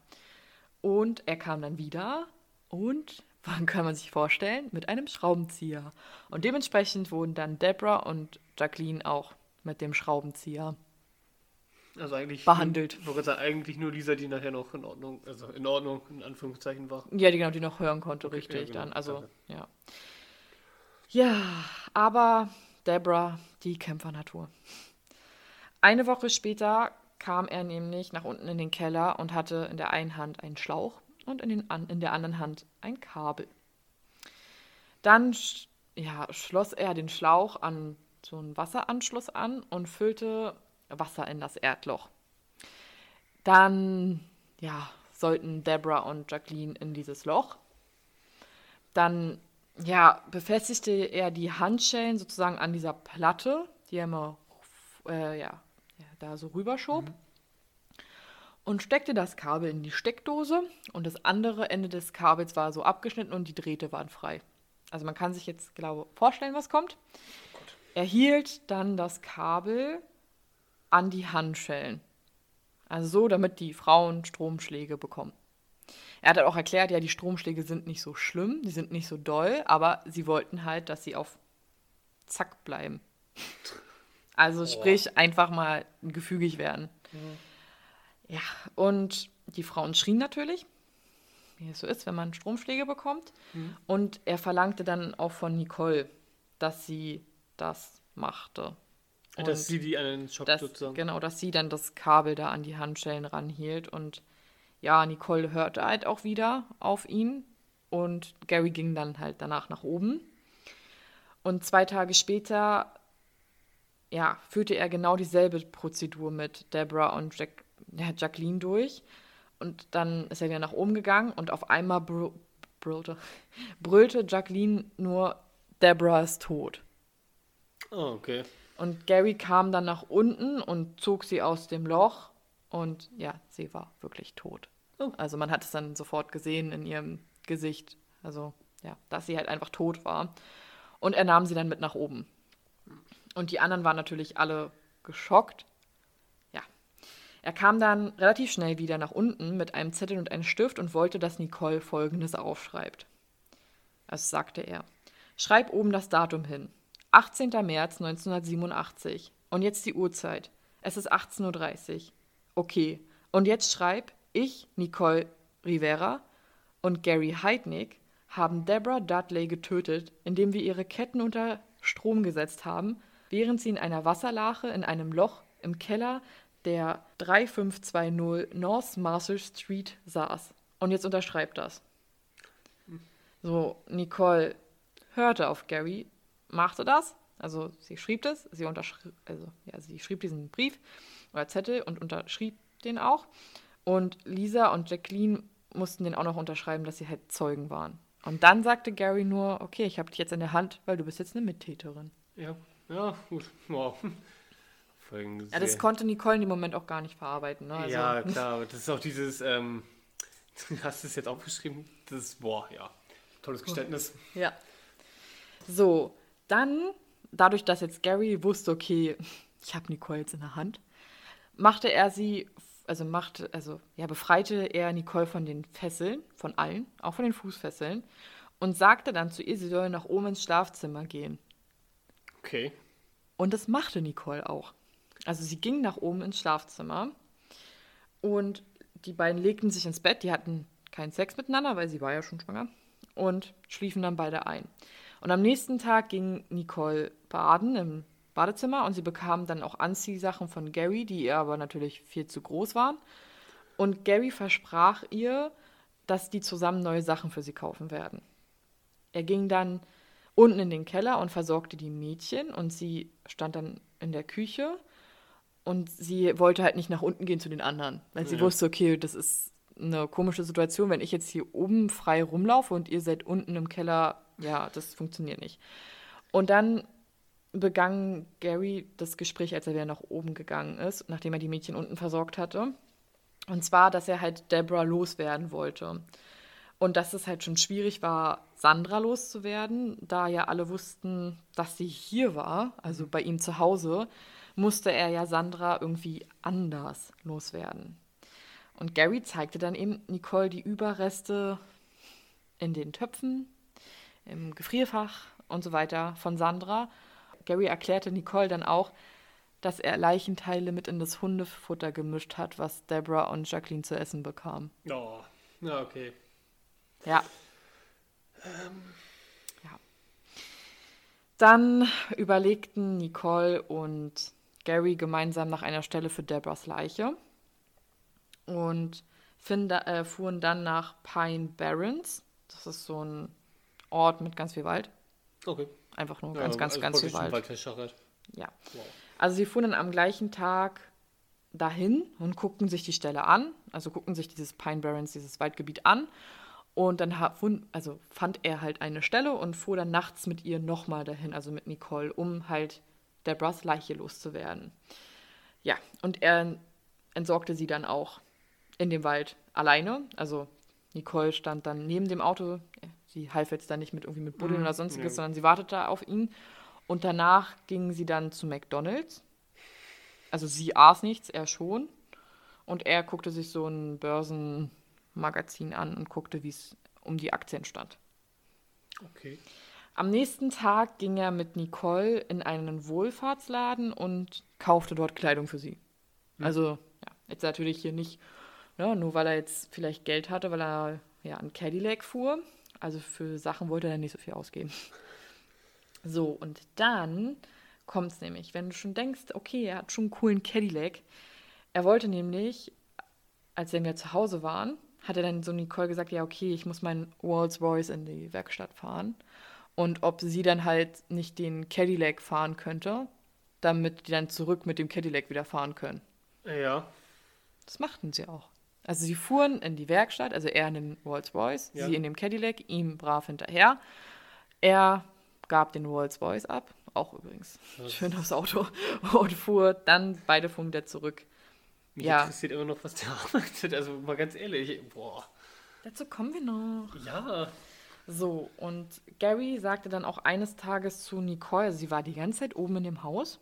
Und er kam dann wieder und, kann man sich vorstellen, mit einem Schraubenzieher. Und dementsprechend wurden dann Deborah und Jacqueline auch mit dem Schraubenzieher. Also eigentlich behandelt. Sagen, eigentlich nur Lisa, die nachher noch in Ordnung, also in Ordnung, in Anführungszeichen war. Ja, die genau, die noch hören konnte, Okay, richtig ja, genau, dann. Also, danke. ja. Ja, aber Deborah, die Kämpfernatur. Eine Woche später kam er nämlich nach unten in den Keller und hatte in der einen Hand einen Schlauch und in, den in der anderen Hand ein Kabel. Dann ja, schloss er den Schlauch an so einen Wasseranschluss an und füllte Wasser in das Erdloch. Dann ja, sollten Deborah und Jacqueline in dieses Loch. Dann ja, befestigte er die Handschellen sozusagen an dieser Platte, die er immer äh, ja, ja, da so rüberschob. Und steckte das Kabel in die Steckdose und das andere Ende des Kabels war so abgeschnitten und die Drähte waren frei. Also man kann sich jetzt, glaube vorstellen, was kommt. Er hielt dann das Kabel an die Handschellen. Also so, damit die Frauen Stromschläge bekommen. Er hat halt auch erklärt, ja, die Stromschläge sind nicht so schlimm, die sind nicht so doll, aber sie wollten halt, dass sie auf Zack bleiben. Also sprich, einfach mal gefügig werden. Ja, und die Frauen schrien natürlich, wie es so ist, wenn man Stromschläge bekommt. Und er verlangte dann auch von Nicole, dass sie das machte. Dass Und sie die an den Shop dass, sozusagen. genau, dass sie dann das Kabel da an die Handschellen ranhielt. Und ja, Nicole hörte halt auch wieder auf ihn. Und Gary ging dann halt danach nach oben. Und zwei Tage später, ja, führte er genau dieselbe Prozedur mit Deborah und Jack, ja, Jacqueline durch. Und dann ist er wieder nach oben gegangen und auf einmal brü brüllte, [laughs] brüllte Jacqueline nur, Deborah ist tot. Oh, okay. Und Gary kam dann nach unten und zog sie aus dem Loch. Und ja, sie war wirklich tot. Oh. Also man hat es dann sofort gesehen in ihrem Gesicht. Also ja, dass sie halt einfach tot war. Und er nahm sie dann mit nach oben. Und die anderen waren natürlich alle geschockt. Er kam dann relativ schnell wieder nach unten mit einem Zettel und einem Stift und wollte, dass Nicole Folgendes aufschreibt. Also sagte er. Schreib oben das Datum hin. 18. März 1987. Und jetzt die Uhrzeit. Es ist 18.30 Uhr. Okay. Und jetzt schreib, ich, Nicole Rivera und Gary Heidnick haben Deborah Dudley getötet, indem wir ihre Ketten unter Strom gesetzt haben, während sie in einer Wasserlache in einem Loch im Keller der 3520 North Marshall Street saß. und jetzt unterschreibt das. So, Nicole hörte auf Gary, machte das, also sie schrieb das, sie unterschrieb, also ja, sie schrieb diesen Brief oder Zettel und unterschrieb den auch. Und Lisa und Jacqueline mussten den auch noch unterschreiben, dass sie halt Zeugen waren. Und dann sagte Gary nur, okay, ich habe dich jetzt in der Hand, weil du bist jetzt eine Mittäterin. Ja, ja, gut. Wow. Ja, das konnte Nicole in dem Moment auch gar nicht verarbeiten. Ne? Also, ja, klar. Das ist auch dieses, ähm, [laughs] du hast es jetzt aufgeschrieben, das ist, boah, ja, tolles Geständnis. Ja. So, dann, dadurch, dass jetzt Gary wusste, okay, [laughs] ich habe Nicole jetzt in der Hand, machte er sie, also machte, also ja, befreite er Nicole von den Fesseln, von allen, auch von den Fußfesseln, und sagte dann zu ihr, sie soll nach oben ins Schlafzimmer gehen. Okay. Und das machte Nicole auch. Also sie ging nach oben ins Schlafzimmer und die beiden legten sich ins Bett. Die hatten keinen Sex miteinander, weil sie war ja schon schwanger und schliefen dann beide ein. Und am nächsten Tag ging Nicole baden im Badezimmer und sie bekam dann auch Anziehsachen von Gary, die ihr aber natürlich viel zu groß waren. Und Gary versprach ihr, dass die zusammen neue Sachen für sie kaufen werden. Er ging dann unten in den Keller und versorgte die Mädchen und sie stand dann in der Küche und sie wollte halt nicht nach unten gehen zu den anderen, weil sie ja. wusste, okay, das ist eine komische Situation, wenn ich jetzt hier oben frei rumlaufe und ihr seid unten im Keller, ja, das funktioniert nicht. Und dann begann Gary das Gespräch, als er wieder nach oben gegangen ist, nachdem er die Mädchen unten versorgt hatte. Und zwar, dass er halt Deborah loswerden wollte. Und dass es halt schon schwierig war, Sandra loszuwerden, da ja alle wussten, dass sie hier war, also bei ihm zu Hause, musste er ja Sandra irgendwie anders loswerden. Und Gary zeigte dann eben Nicole die Überreste in den Töpfen, im Gefrierfach und so weiter von Sandra Gary erklärte Nicole dann auch, dass er Leichenteile mit in das Hundefutter gemischt hat, was Deborah und Jacqueline zu essen bekamen. Oh, ja, okay. Ja. Ähm. Ja. Dann überlegten Nicole und Gary gemeinsam nach einer Stelle für Deborahs Leiche und find, äh, fuhren dann nach Pine Barrens. Das ist so ein Ort mit ganz viel Wald. Okay. Einfach nur ja, ganz, ganz, also ganz viel Wald. Wald ja. Wow. Also sie fuhren dann am gleichen Tag dahin und guckten sich die Stelle an, also guckten sich dieses Pine Barrens, dieses Waldgebiet an. Und dann also fand er halt eine Stelle und fuhr dann nachts mit ihr nochmal dahin, also mit Nicole, um halt der Brass Leiche loszuwerden. Ja, und er entsorgte sie dann auch in dem Wald alleine. Also Nicole stand dann neben dem Auto, sie half jetzt da nicht mit irgendwie mit Buddeln mm, oder sonstiges, ja. sondern sie wartete auf ihn. Und danach ging sie dann zu McDonalds. Also sie aß nichts, er schon. Und er guckte sich so ein Börsenmagazin an und guckte, wie es um die Aktien stand. Okay. Am nächsten Tag ging er mit Nicole in einen Wohlfahrtsladen und kaufte dort Kleidung für sie. Mhm. Also, ja, jetzt natürlich hier nicht, ne, nur weil er jetzt vielleicht Geld hatte, weil er ja an Cadillac fuhr, also für Sachen wollte er nicht so viel ausgeben. [laughs] So, und dann kommt es nämlich, wenn du schon denkst, okay, er hat schon einen coolen Cadillac. Er wollte nämlich, als wir zu Hause waren, hat er dann so Nicole gesagt, ja, okay, ich muss meinen Rolls Royce in die Werkstatt fahren. Und ob sie dann halt nicht den Cadillac fahren könnte, damit die dann zurück mit dem Cadillac wieder fahren können. Ja. Das machten sie auch. Also sie fuhren in die Werkstatt, also er in dem Rolls Royce, ja. sie in dem Cadillac, ihm brav hinterher. Er gab den Rolls Royce ab, auch übrigens ein schönes Auto, und fuhr dann, beide fuhren wieder zurück. Mich ja. interessiert immer noch, was der [laughs] arbeitet, also mal ganz ehrlich, boah. Dazu kommen wir noch. Ja. So, und Gary sagte dann auch eines Tages zu Nicole, sie war die ganze Zeit oben in dem Haus,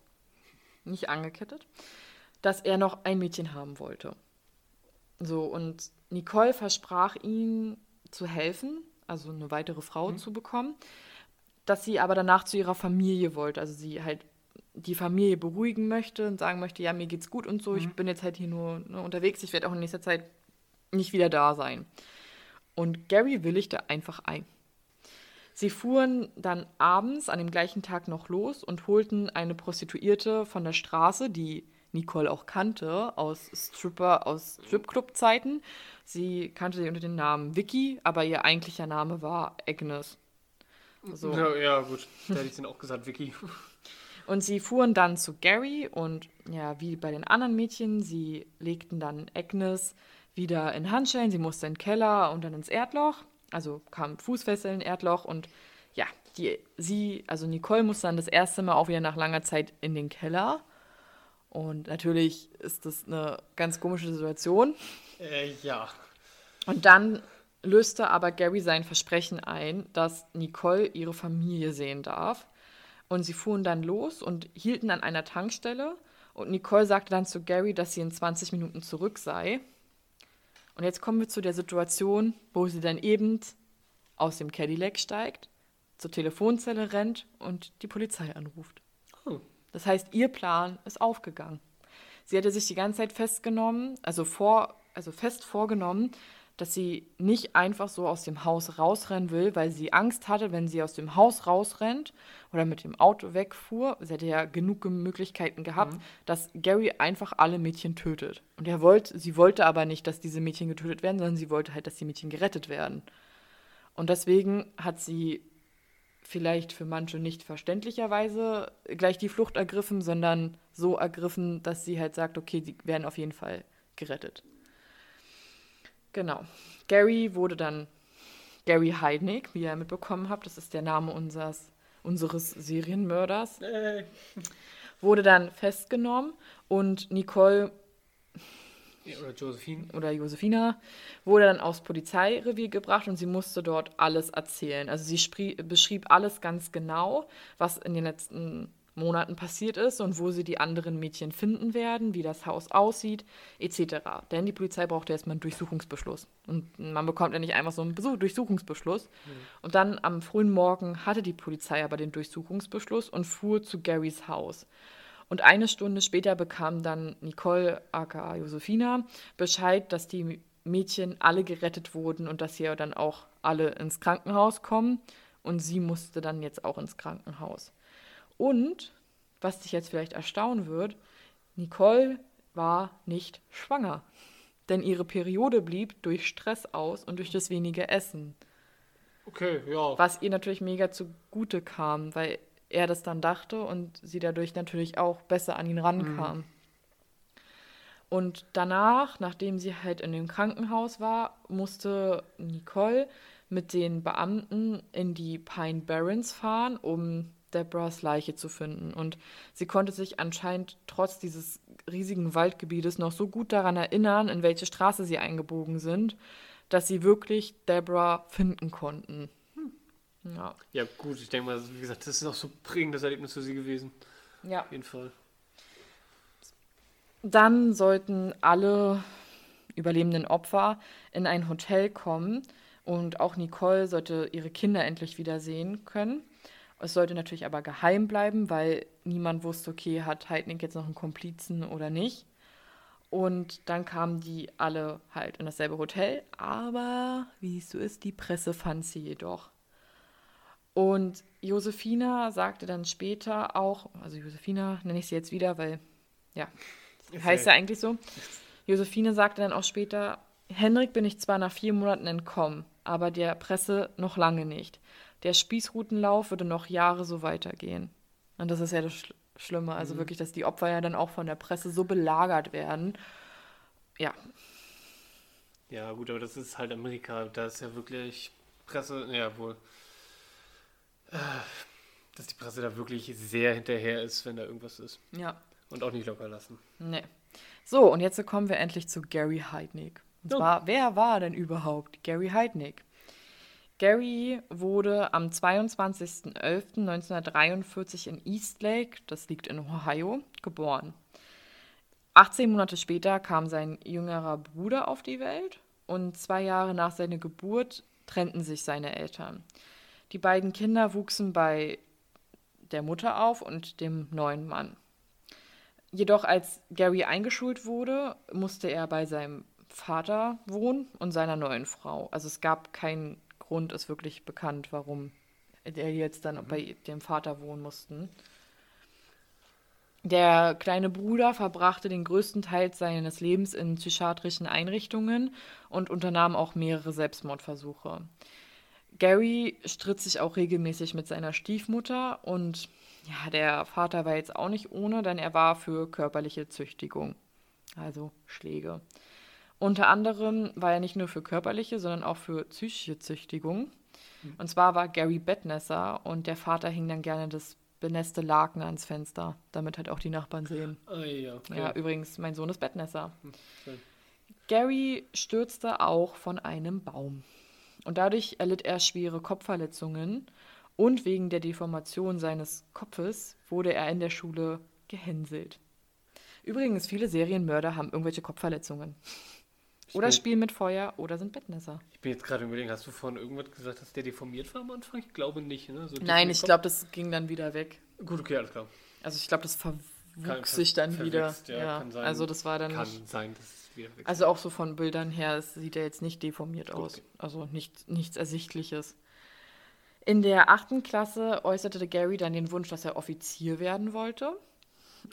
nicht angekettet, dass er noch ein Mädchen haben wollte. So, und Nicole versprach ihm zu helfen, also eine weitere Frau mhm. zu bekommen, dass sie aber danach zu ihrer Familie wollte. Also sie halt die Familie beruhigen möchte und sagen möchte, ja, mir geht's gut und so, mhm. ich bin jetzt halt hier nur ne, unterwegs, ich werde auch in nächster Zeit nicht wieder da sein. Und Gary willigte einfach ein. Sie fuhren dann abends an dem gleichen Tag noch los und holten eine Prostituierte von der Straße, die Nicole auch kannte aus Stripper, aus Stripclub-Zeiten. Sie kannte sie unter dem Namen Vicky, aber ihr eigentlicher Name war Agnes. So. Ja, ja, gut. Da hätte ich dann auch gesagt, Vicky. [laughs] Und sie fuhren dann zu Gary und ja, wie bei den anderen Mädchen, sie legten dann Agnes wieder in Handschellen. Sie musste in den Keller und dann ins Erdloch. Also kam Fußfessel in Erdloch und ja, die, sie, also Nicole musste dann das erste Mal auch wieder nach langer Zeit in den Keller. Und natürlich ist das eine ganz komische Situation. Äh, ja. Und dann löste aber Gary sein Versprechen ein, dass Nicole ihre Familie sehen darf. Und sie fuhren dann los und hielten an einer Tankstelle. Und Nicole sagte dann zu Gary, dass sie in 20 Minuten zurück sei. Und jetzt kommen wir zu der Situation, wo sie dann eben aus dem Cadillac steigt, zur Telefonzelle rennt und die Polizei anruft. Oh. Das heißt, ihr Plan ist aufgegangen. Sie hatte sich die ganze Zeit festgenommen, also vor, also fest vorgenommen, dass sie nicht einfach so aus dem Haus rausrennen will, weil sie Angst hatte, wenn sie aus dem Haus rausrennt oder mit dem Auto wegfuhr, sie hätte ja genug Möglichkeiten gehabt, mhm. dass Gary einfach alle Mädchen tötet. Und er wollte, sie wollte aber nicht, dass diese Mädchen getötet werden, sondern sie wollte halt, dass die Mädchen gerettet werden. Und deswegen hat sie vielleicht für manche nicht verständlicherweise gleich die Flucht ergriffen, sondern so ergriffen, dass sie halt sagt, okay, die werden auf jeden Fall gerettet. Genau. Gary wurde dann Gary Heidnick, wie ihr mitbekommen habt, das ist der Name unseres, unseres Serienmörders, wurde dann festgenommen und Nicole oder Josephine. Oder Josefina wurde dann aufs Polizeirevier gebracht und sie musste dort alles erzählen. Also sie beschrieb alles ganz genau, was in den letzten Monaten passiert ist und wo sie die anderen Mädchen finden werden, wie das Haus aussieht, etc. Denn die Polizei braucht erstmal einen Durchsuchungsbeschluss. Und man bekommt ja nicht einfach so einen Besuch Durchsuchungsbeschluss. Mhm. Und dann am frühen Morgen hatte die Polizei aber den Durchsuchungsbeschluss und fuhr zu Garys Haus. Und eine Stunde später bekam dann Nicole, aka Josefina, Bescheid, dass die Mädchen alle gerettet wurden und dass sie ja dann auch alle ins Krankenhaus kommen. Und sie musste dann jetzt auch ins Krankenhaus. Und, was dich jetzt vielleicht erstaunen wird, Nicole war nicht schwanger. Denn ihre Periode blieb durch Stress aus und durch das wenige Essen. Okay, ja. Was ihr natürlich mega zugute kam, weil er das dann dachte und sie dadurch natürlich auch besser an ihn rankam. Mhm. Und danach, nachdem sie halt in dem Krankenhaus war, musste Nicole mit den Beamten in die Pine Barrens fahren, um Deborahs Leiche zu finden. Und sie konnte sich anscheinend trotz dieses riesigen Waldgebietes noch so gut daran erinnern, in welche Straße sie eingebogen sind, dass sie wirklich Deborah finden konnten. Hm. Ja. Ja, gut, ich denke mal, wie gesagt, das ist auch so ein prägendes Erlebnis für sie gewesen. Ja. Auf jeden Fall. Dann sollten alle überlebenden Opfer in ein Hotel kommen und auch Nicole sollte ihre Kinder endlich wieder sehen können. Es sollte natürlich aber geheim bleiben, weil niemand wusste, okay, hat Heidnik jetzt noch einen Komplizen oder nicht. Und dann kamen die alle halt in dasselbe Hotel, aber wie es so ist, die Presse fand sie jedoch. Und Josefina sagte dann später auch, also Josefina nenne ich sie jetzt wieder, weil, ja, heißt ja eigentlich so. Josefine sagte dann auch später, Henrik bin ich zwar nach vier Monaten entkommen, aber der Presse noch lange nicht der Spießrutenlauf würde noch Jahre so weitergehen. Und das ist ja das Schlimme. Also mhm. wirklich, dass die Opfer ja dann auch von der Presse so belagert werden. Ja. Ja, gut, aber das ist halt Amerika. Da ist ja wirklich Presse, ja wohl. Äh, dass die Presse da wirklich sehr hinterher ist, wenn da irgendwas ist. Ja. Und auch nicht locker lassen. Nee. So, und jetzt kommen wir endlich zu Gary Heidnick. Und oh. zwar, wer war denn überhaupt Gary Heidnick? Gary wurde am 22.11.1943 in Eastlake, das liegt in Ohio, geboren. 18 Monate später kam sein jüngerer Bruder auf die Welt und zwei Jahre nach seiner Geburt trennten sich seine Eltern. Die beiden Kinder wuchsen bei der Mutter auf und dem neuen Mann. Jedoch als Gary eingeschult wurde, musste er bei seinem Vater wohnen und seiner neuen Frau. Also es gab keinen Grund ist wirklich bekannt, warum er jetzt dann mhm. bei dem Vater wohnen mussten. Der kleine Bruder verbrachte den größten Teil seines Lebens in psychiatrischen Einrichtungen und unternahm auch mehrere Selbstmordversuche. Gary stritt sich auch regelmäßig mit seiner Stiefmutter und ja, der Vater war jetzt auch nicht ohne, denn er war für körperliche Züchtigung, also Schläge. Unter anderem war er nicht nur für körperliche, sondern auch für psychische Züchtigung. Und zwar war Gary Bettnässer und der Vater hing dann gerne das benässte Laken ans Fenster, damit halt auch die Nachbarn sehen. Ah, ja, okay. Ja, übrigens, mein Sohn ist Bettnässer. schön. Gary stürzte auch von einem Baum. Und dadurch erlitt er schwere Kopfverletzungen und wegen der Deformation seines Kopfes wurde er in der Schule gehänselt. Übrigens, viele Serienmörder haben irgendwelche Kopfverletzungen. Oder spielen mit Feuer oder sind Bettnässer. Ich bin jetzt gerade überlegen, hast du vorhin irgendwas gesagt, dass der deformiert war am Anfang? Ich glaube nicht, ne? So Nein, ich glaube, das ging dann wieder weg. Gut, okay, alles klar. Also ich glaube, das verwuchs sich dann wieder. ja, Ja, kann sein. also das war dann Kann nicht. sein, dass es wieder weg Also auch so von Bildern her, sieht er jetzt nicht deformiert aus. okay. Also nicht, nichts Ersichtliches. In der achten Klasse äußerte Gary dann den Wunsch, dass er Offizier werden wollte.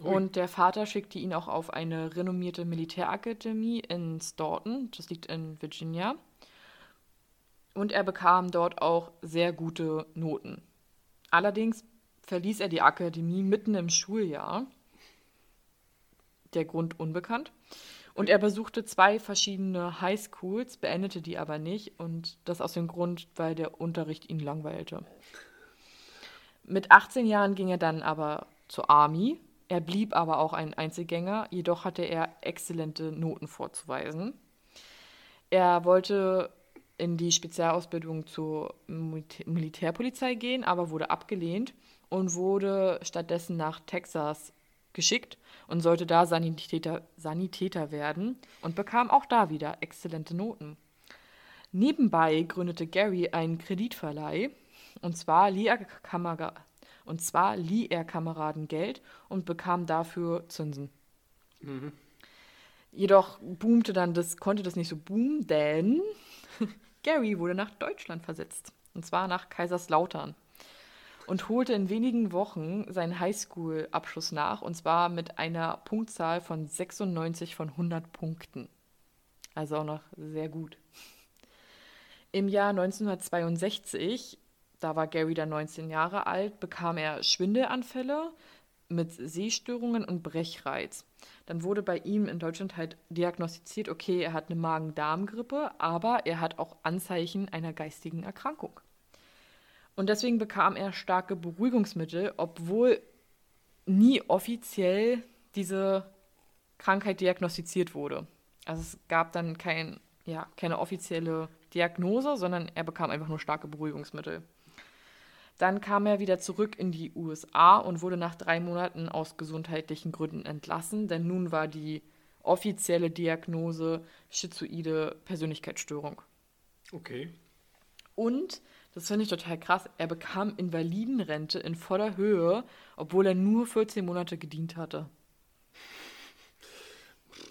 Und der Vater schickte ihn auch auf eine renommierte Militärakademie in Staunton, das liegt in Virginia. Und er bekam dort auch sehr gute Noten. Allerdings verließ er die Akademie mitten im Schuljahr. Der Grund unbekannt. Und er besuchte zwei verschiedene Highschools, beendete die aber nicht und das aus dem Grund, weil der Unterricht ihn langweilte. Mit 18 Jahren ging er dann aber zur Army. Er blieb aber auch ein Einzelgänger, jedoch hatte er exzellente Noten vorzuweisen. Er wollte in die Spezialausbildung zur Militä- Militärpolizei gehen, aber wurde abgelehnt und wurde stattdessen nach Texas geschickt und sollte da Sanitäter, Sanitäter werden und bekam auch da wieder exzellente Noten. Nebenbei gründete Gary einen Kreditverleih und zwar Kamera, und zwar lieh er Kameraden Geld und bekam dafür Zinsen. Jedoch boomte dann das, konnte das nicht so boomen, denn [laughs] Gary wurde nach Deutschland versetzt. Und zwar nach Kaiserslautern. Und holte in wenigen Wochen seinen Highschool-Abschluss nach. Und zwar mit einer Punktzahl von 96 von 100 Punkten. Also auch noch sehr gut. Im Jahr 1962, da war Gary dann 19 Jahre alt, bekam er Schwindelanfälle mit Sehstörungen und Brechreiz. Dann wurde bei ihm in Deutschland halt diagnostiziert, okay, er hat eine Magen-Darm-Grippe, aber er hat auch Anzeichen einer geistigen Erkrankung. Und deswegen bekam er starke Beruhigungsmittel, obwohl nie offiziell diese Krankheit diagnostiziert wurde. Also es gab dann kein, ja, keine offizielle Diagnose, sondern er bekam einfach nur starke Beruhigungsmittel. Dann kam er wieder zurück in die USA und wurde nach drei Monaten aus gesundheitlichen Gründen entlassen, denn nun war die offizielle Diagnose schizoide Persönlichkeitsstörung. Okay. Und, das finde ich total krass, er bekam Invalidenrente in voller Höhe, obwohl er nur 14 Monate gedient hatte.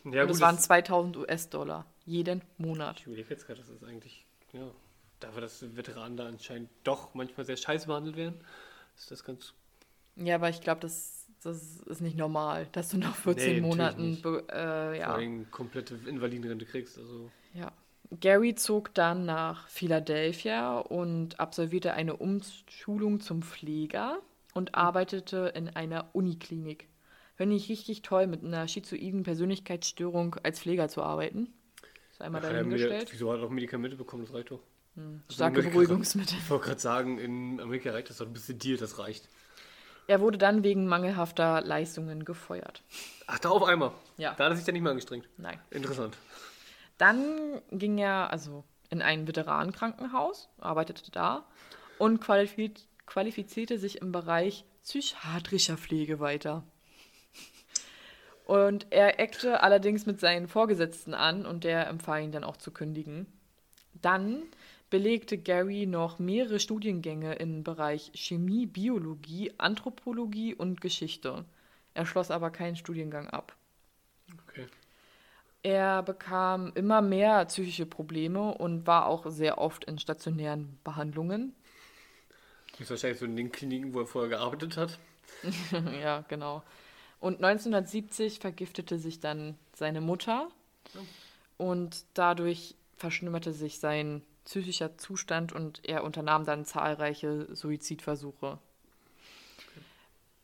Ja, und das gut, waren das- 2000 US-Dollar jeden Monat. Ich überlege jetzt gerade, das ist eigentlich, ja, dafür, dass Veteranen da anscheinend doch manchmal sehr scheiße behandelt werden, ist das ganz. Ja, aber ich glaube, das, das ist nicht normal, dass du nach Nee, 14 natürlich Monaten. Äh, Vor ja. allem komplette Invalidenrente kriegst. Also, ja. Gary zog dann nach Philadelphia und absolvierte eine Umschulung zum Pfleger und arbeitete in einer Uniklinik. Finde ich richtig toll, mit einer schizoiden Persönlichkeitsstörung als Pfleger zu arbeiten. Ist einmal Ach, dahingestellt. wieso hat er auch Medikamente bekommen? Das reicht doch. Starke Amerika- Beruhigungsmittel. Ich wollte gerade sagen, in Amerika reicht das doch ein bisschen dir, das reicht. Er wurde dann wegen mangelhafter Leistungen gefeuert. Ach, da auf einmal. Ja. Da hat er sich dann nicht mehr angestrengt. Nein. Interessant. Dann ging er also in ein Veteranenkrankenhaus, arbeitete da und qualifiz qualifizierte sich im Bereich psychiatrischer Pflege weiter. Und er eckte allerdings mit seinen Vorgesetzten an und der empfahl ihn dann auch zu kündigen. Dann belegte Gary noch mehrere Studiengänge im Bereich Chemie, Biologie, Anthropologie und Geschichte. Er schloss aber keinen Studiengang ab. Okay. Er bekam immer mehr psychische Probleme und war auch sehr oft in stationären Behandlungen. Ist wahrscheinlich so in den Kliniken, wo er vorher gearbeitet hat. [laughs] ja, genau. Und 1970 vergiftete sich dann seine Mutter und dadurch verschlimmerte sich sein psychischer Zustand und er unternahm dann zahlreiche Suizidversuche.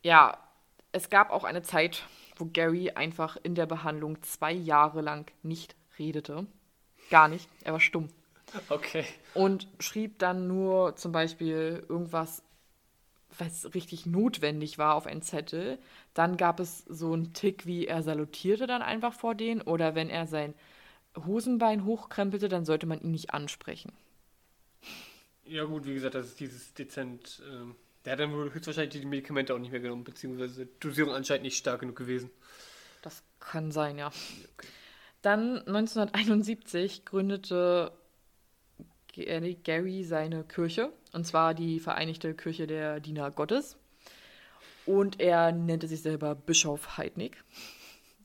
Ja, es gab auch eine Zeit, wo Gary einfach in der Behandlung zwei Jahre lang nicht redete. Gar nicht, er war stumm. Okay. Und schrieb dann nur zum Beispiel irgendwas, was richtig notwendig war, auf einen Zettel. Dann gab es so einen Tick, wie er salutierte dann einfach vor denen. Oder wenn er sein Hosenbein hochkrempelte, dann sollte man ihn nicht ansprechen. Ja, gut, wie gesagt, das ist dieses dezent. Ähm, der hat dann wohl höchstwahrscheinlich die Medikamente auch nicht mehr genommen, beziehungsweise Dosierung anscheinend nicht stark genug gewesen. Das kann sein, ja. Dann 1971 gründete G- Gary seine Kirche, und zwar die Vereinigte Kirche der Diener Gottes. Und er nannte sich selber Bischof Heidnik.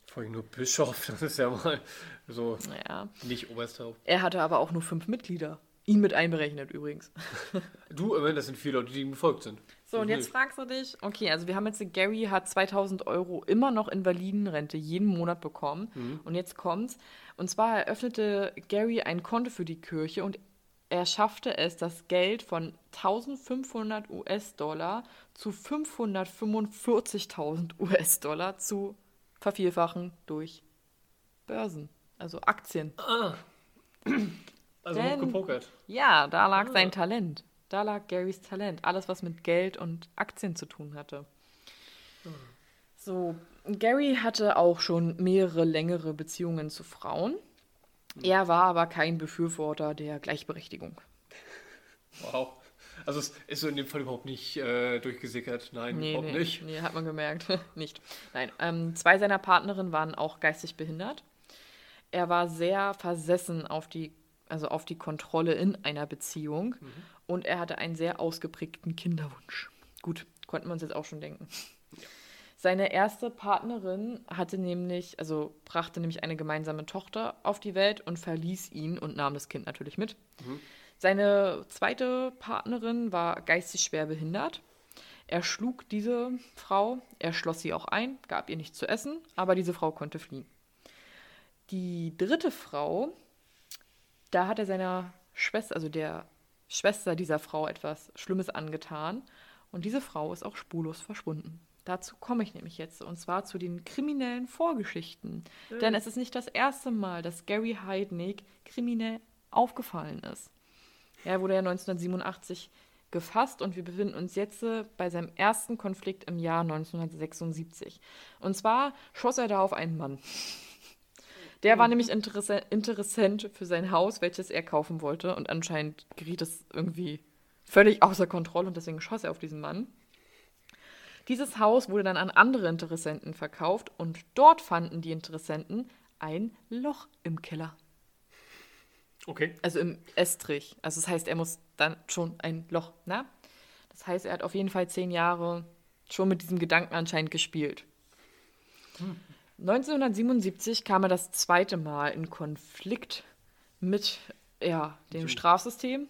Vor allem nur Bischof, das ist ja mal so Naja. nicht Obersthaupt. Er hatte aber auch nur fünf Mitglieder. Ihn mit einberechnet übrigens. [laughs] Du, immerhin, das sind viele Leute, die ihm gefolgt sind. So, und jetzt fragst du dich, okay, also wir haben jetzt, Gary hat 2000 Euro immer noch Invalidenrente jeden Monat bekommen. Und jetzt kommt's. Und zwar eröffnete Gary ein Konto für die Kirche und er schaffte es, das Geld von 1500 US-Dollar zu 545.000 US-Dollar zu vervierfachen durch Börsen, also Aktien. Also Denn- gepokert. Ja, da lag Ah. sein Talent. Da lag Garys Talent. Alles, was mit Geld und Aktien zu tun hatte. So, Gary hatte auch schon mehrere längere Beziehungen zu Frauen. Er war aber kein Befürworter der Gleichberechtigung. Wow. Also es ist so in dem Fall überhaupt nicht äh, durchgesickert. Nein, Nee, überhaupt nee, nicht. nee, hat man gemerkt. [laughs] nicht. Nein, ähm, zwei seiner Partnerinnen waren auch geistig behindert. Er war sehr versessen auf die, also auf die Kontrolle in einer Beziehung und er hatte einen sehr ausgeprägten Kinderwunsch. Gut, konnten wir uns jetzt auch schon denken. Seine erste Partnerin hatte nämlich, also brachte nämlich eine gemeinsame Tochter auf die Welt und verließ ihn und nahm das Kind natürlich mit. Seine zweite Partnerin war geistig schwer behindert. Er schlug diese Frau, er schloss sie auch ein, gab ihr nichts zu essen, aber diese Frau konnte fliehen. Die dritte Frau, da hat er seiner Schwester, also der Schwester dieser Frau etwas Schlimmes angetan und diese Frau ist auch spurlos verschwunden. Dazu komme ich nämlich jetzt, und zwar zu den kriminellen Vorgeschichten. Denn es ist nicht das erste Mal, dass Gary Heidnik kriminell aufgefallen ist. Er wurde ja 1987 gefasst und wir befinden uns jetzt äh, bei seinem ersten Konflikt im Jahr 1976. Und zwar schoss er da auf einen Mann. Der war nämlich interesse interessant für sein Haus, welches er kaufen wollte und anscheinend geriet es irgendwie völlig außer Kontrolle und deswegen schoss er auf diesen Mann. Dieses Haus wurde dann an andere Interessenten verkauft und dort fanden die Interessenten ein Loch im Keller. Okay. Also im Estrich. Also das heißt, er muss dann schon ein Loch, ne? Das heißt, er hat auf jeden Fall zehn Jahre schon mit diesem Gedanken anscheinend gespielt. 1977 kam er das zweite Mal in Konflikt mit ja, dem Strafsystem.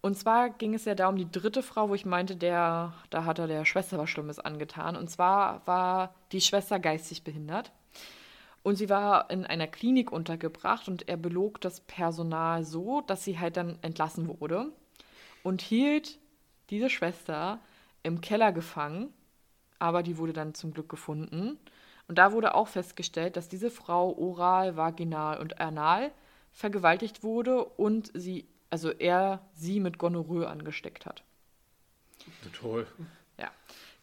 Und zwar ging es ja da um die dritte Frau, wo ich meinte, der, da hat er der Schwester was Schlimmes angetan. Und zwar war die Schwester geistig behindert. Und sie war in einer Klinik untergebracht und er belog das Personal so, dass sie halt dann entlassen wurde und hielt diese Schwester im Keller gefangen, aber die wurde dann zum Glück gefunden. Und da wurde auch festgestellt, dass diese Frau oral, vaginal und anal vergewaltigt wurde und sie, also er sie mit Gonorrhoe angesteckt hat. Toll. Ja.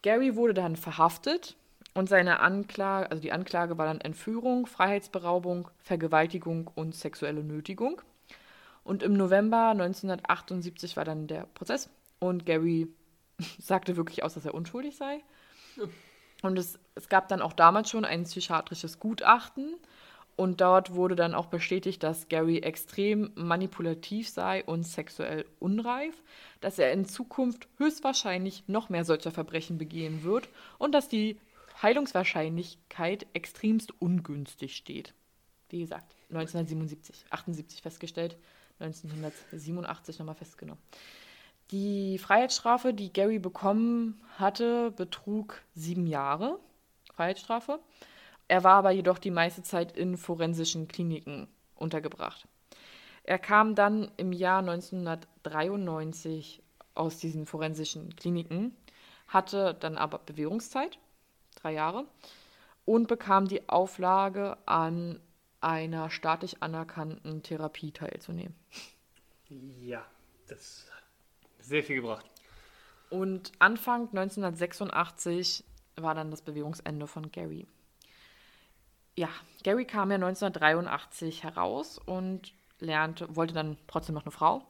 Gary wurde dann verhaftet und seine Anklage, also die Anklage war dann Entführung, Freiheitsberaubung, Vergewaltigung und sexuelle Nötigung. Und im November 1978 war dann der Prozess und Gary [laughs] sagte wirklich aus, dass er unschuldig sei. [laughs] Und es, es gab dann auch damals schon ein psychiatrisches Gutachten und dort wurde dann auch bestätigt, dass Gary extrem manipulativ sei und sexuell unreif, dass er in Zukunft höchstwahrscheinlich noch mehr solcher Verbrechen begehen wird und dass die Heilungswahrscheinlichkeit extremst ungünstig steht. Wie gesagt, 1977, 78 festgestellt, 1987 nochmal festgenommen. Die Freiheitsstrafe, die Gary bekommen hatte, betrug sieben Jahre. Freiheitsstrafe. Er war aber jedoch die meiste Zeit in forensischen Kliniken untergebracht. Er kam dann im Jahr 1993 aus diesen forensischen Kliniken, hatte dann aber Bewährungszeit, drei Jahre, und bekam die Auflage, an einer staatlich anerkannten Therapie teilzunehmen. Ja, das sehr viel gebracht. Und Anfang 1986 war dann das Bewährungsende von Gary. Ja, Gary kam ja 1983 heraus und lernte, wollte dann trotzdem noch eine Frau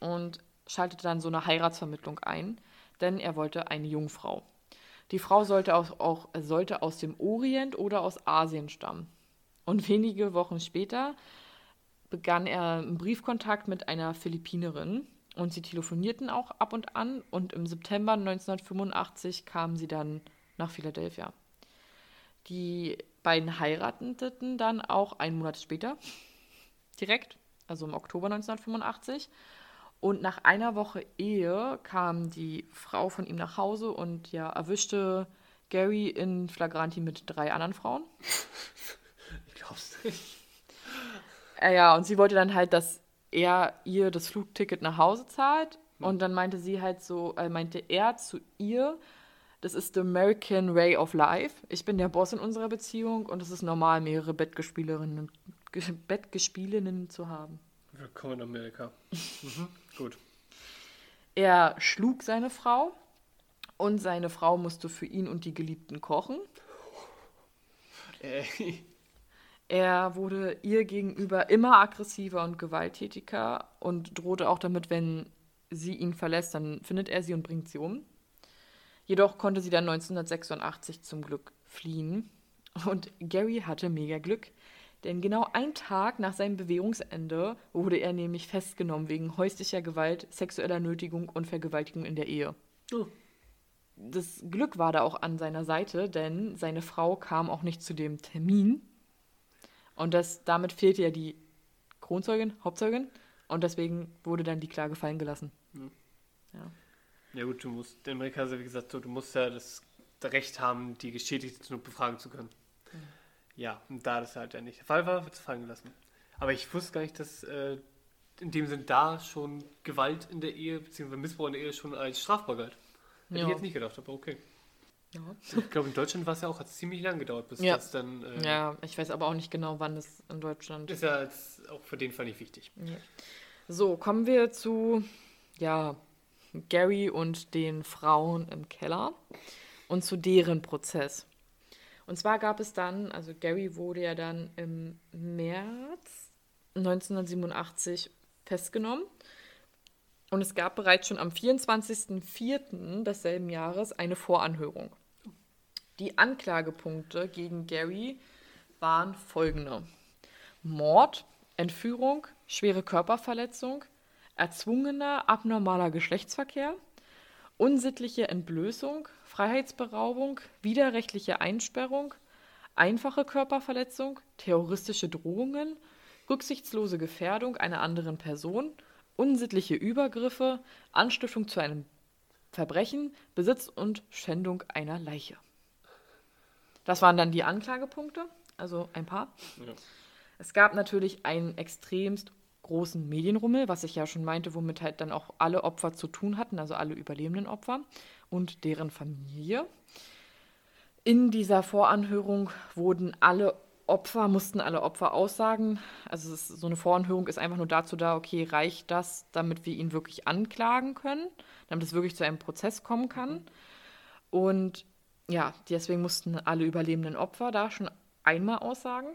und schaltete dann so eine Heiratsvermittlung ein, denn er wollte eine Jungfrau. Die Frau sollte auch, auch sollte aus dem Orient oder aus Asien stammen. Und wenige Wochen später begann er einen Briefkontakt mit einer Philippinerin und sie telefonierten auch ab und an und im September 1985 kamen sie dann nach Philadelphia. Die beiden heirateten dann auch einen Monat später, [laughs] direkt, also im Oktober 1985. Und nach einer Woche Ehe kam die Frau von ihm nach Hause und ja, erwischte Gary in Flagranti mit drei anderen Frauen. [laughs] Ich glaub's nicht. [laughs] Ja, und sie wollte dann halt, dass er ihr das Flugticket nach Hause zahlt. Und dann meinte sie halt so, äh, meinte er zu ihr, das ist the American Way of Life. Ich bin der Boss in unserer Beziehung und es ist normal, mehrere Bettgespielerinnen, Ge- Bettgespielinnen zu haben. Willkommen in Amerika. [laughs] Mhm, gut. Er schlug seine Frau und seine Frau musste für ihn und die Geliebten kochen. Ey. Er wurde ihr gegenüber immer aggressiver und gewalttätiger und drohte auch damit, wenn sie ihn verlässt, dann findet er sie und bringt sie um. Jedoch konnte sie dann 1986 zum Glück fliehen. Und Gary hatte mega Glück, denn genau einen Tag nach seinem Bewährungsende wurde er nämlich festgenommen wegen häuslicher Gewalt, sexueller Nötigung und Vergewaltigung in der Ehe. Oh. Das Glück war da auch an seiner Seite, denn seine Frau kam auch nicht zu dem Termin. Und das, damit fehlte ja die Kronzeugin, Hauptzeugin. Und deswegen wurde dann die Klage fallen gelassen. Ja. Ja gut, du musst, in Amerika ist ja wie gesagt so, du musst ja das Recht haben, die Geschädigte zu befragen zu können. Ja, und da das halt ja nicht der Fall war, wird es fallen gelassen. Aber ich wusste gar nicht, dass äh, in dem Sinn da schon Gewalt in der Ehe, beziehungsweise Missbrauch in der Ehe schon als strafbar galt. Hätte Ja. ich jetzt nicht gedacht, aber okay. Ja. Ich glaube, in Deutschland war es ja auch, hat es ziemlich lang gedauert, bis Ja. das dann. Äh, ja, ich weiß aber auch nicht genau, wann es in Deutschland Ist ja jetzt auch für den Fall nicht wichtig. So, kommen wir zu, ja, Gary und den Frauen im Keller und zu deren Prozess. Und zwar gab es dann, also Gary wurde ja dann im März 1987 festgenommen. Und es gab bereits schon am 24.04. desselben Jahres eine Voranhörung. Die Anklagepunkte gegen Gary waren folgende. Mord, Entführung, schwere Körperverletzung, erzwungener abnormaler Geschlechtsverkehr, unsittliche Entblößung, Freiheitsberaubung, widerrechtliche Einsperrung, einfache Körperverletzung, terroristische Drohungen, rücksichtslose Gefährdung einer anderen Person, unsittliche Übergriffe, Anstiftung zu einem Verbrechen, Besitz und Schändung einer Leiche. Das waren dann die Anklagepunkte, also ein paar. Ja. Es gab natürlich einen extremst großen Medienrummel, was ich ja schon meinte, womit halt dann auch alle Opfer zu tun hatten, also alle überlebenden Opfer und deren Familie. In dieser Voranhörung wurden alle Opfer, mussten alle Opfer aussagen. Also ist, so eine Voranhörung ist einfach nur dazu da, okay, reicht das, damit wir ihn wirklich anklagen können, damit es wirklich zu einem Prozess kommen kann. Und ja, deswegen mussten alle überlebenden Opfer da schon einmal aussagen.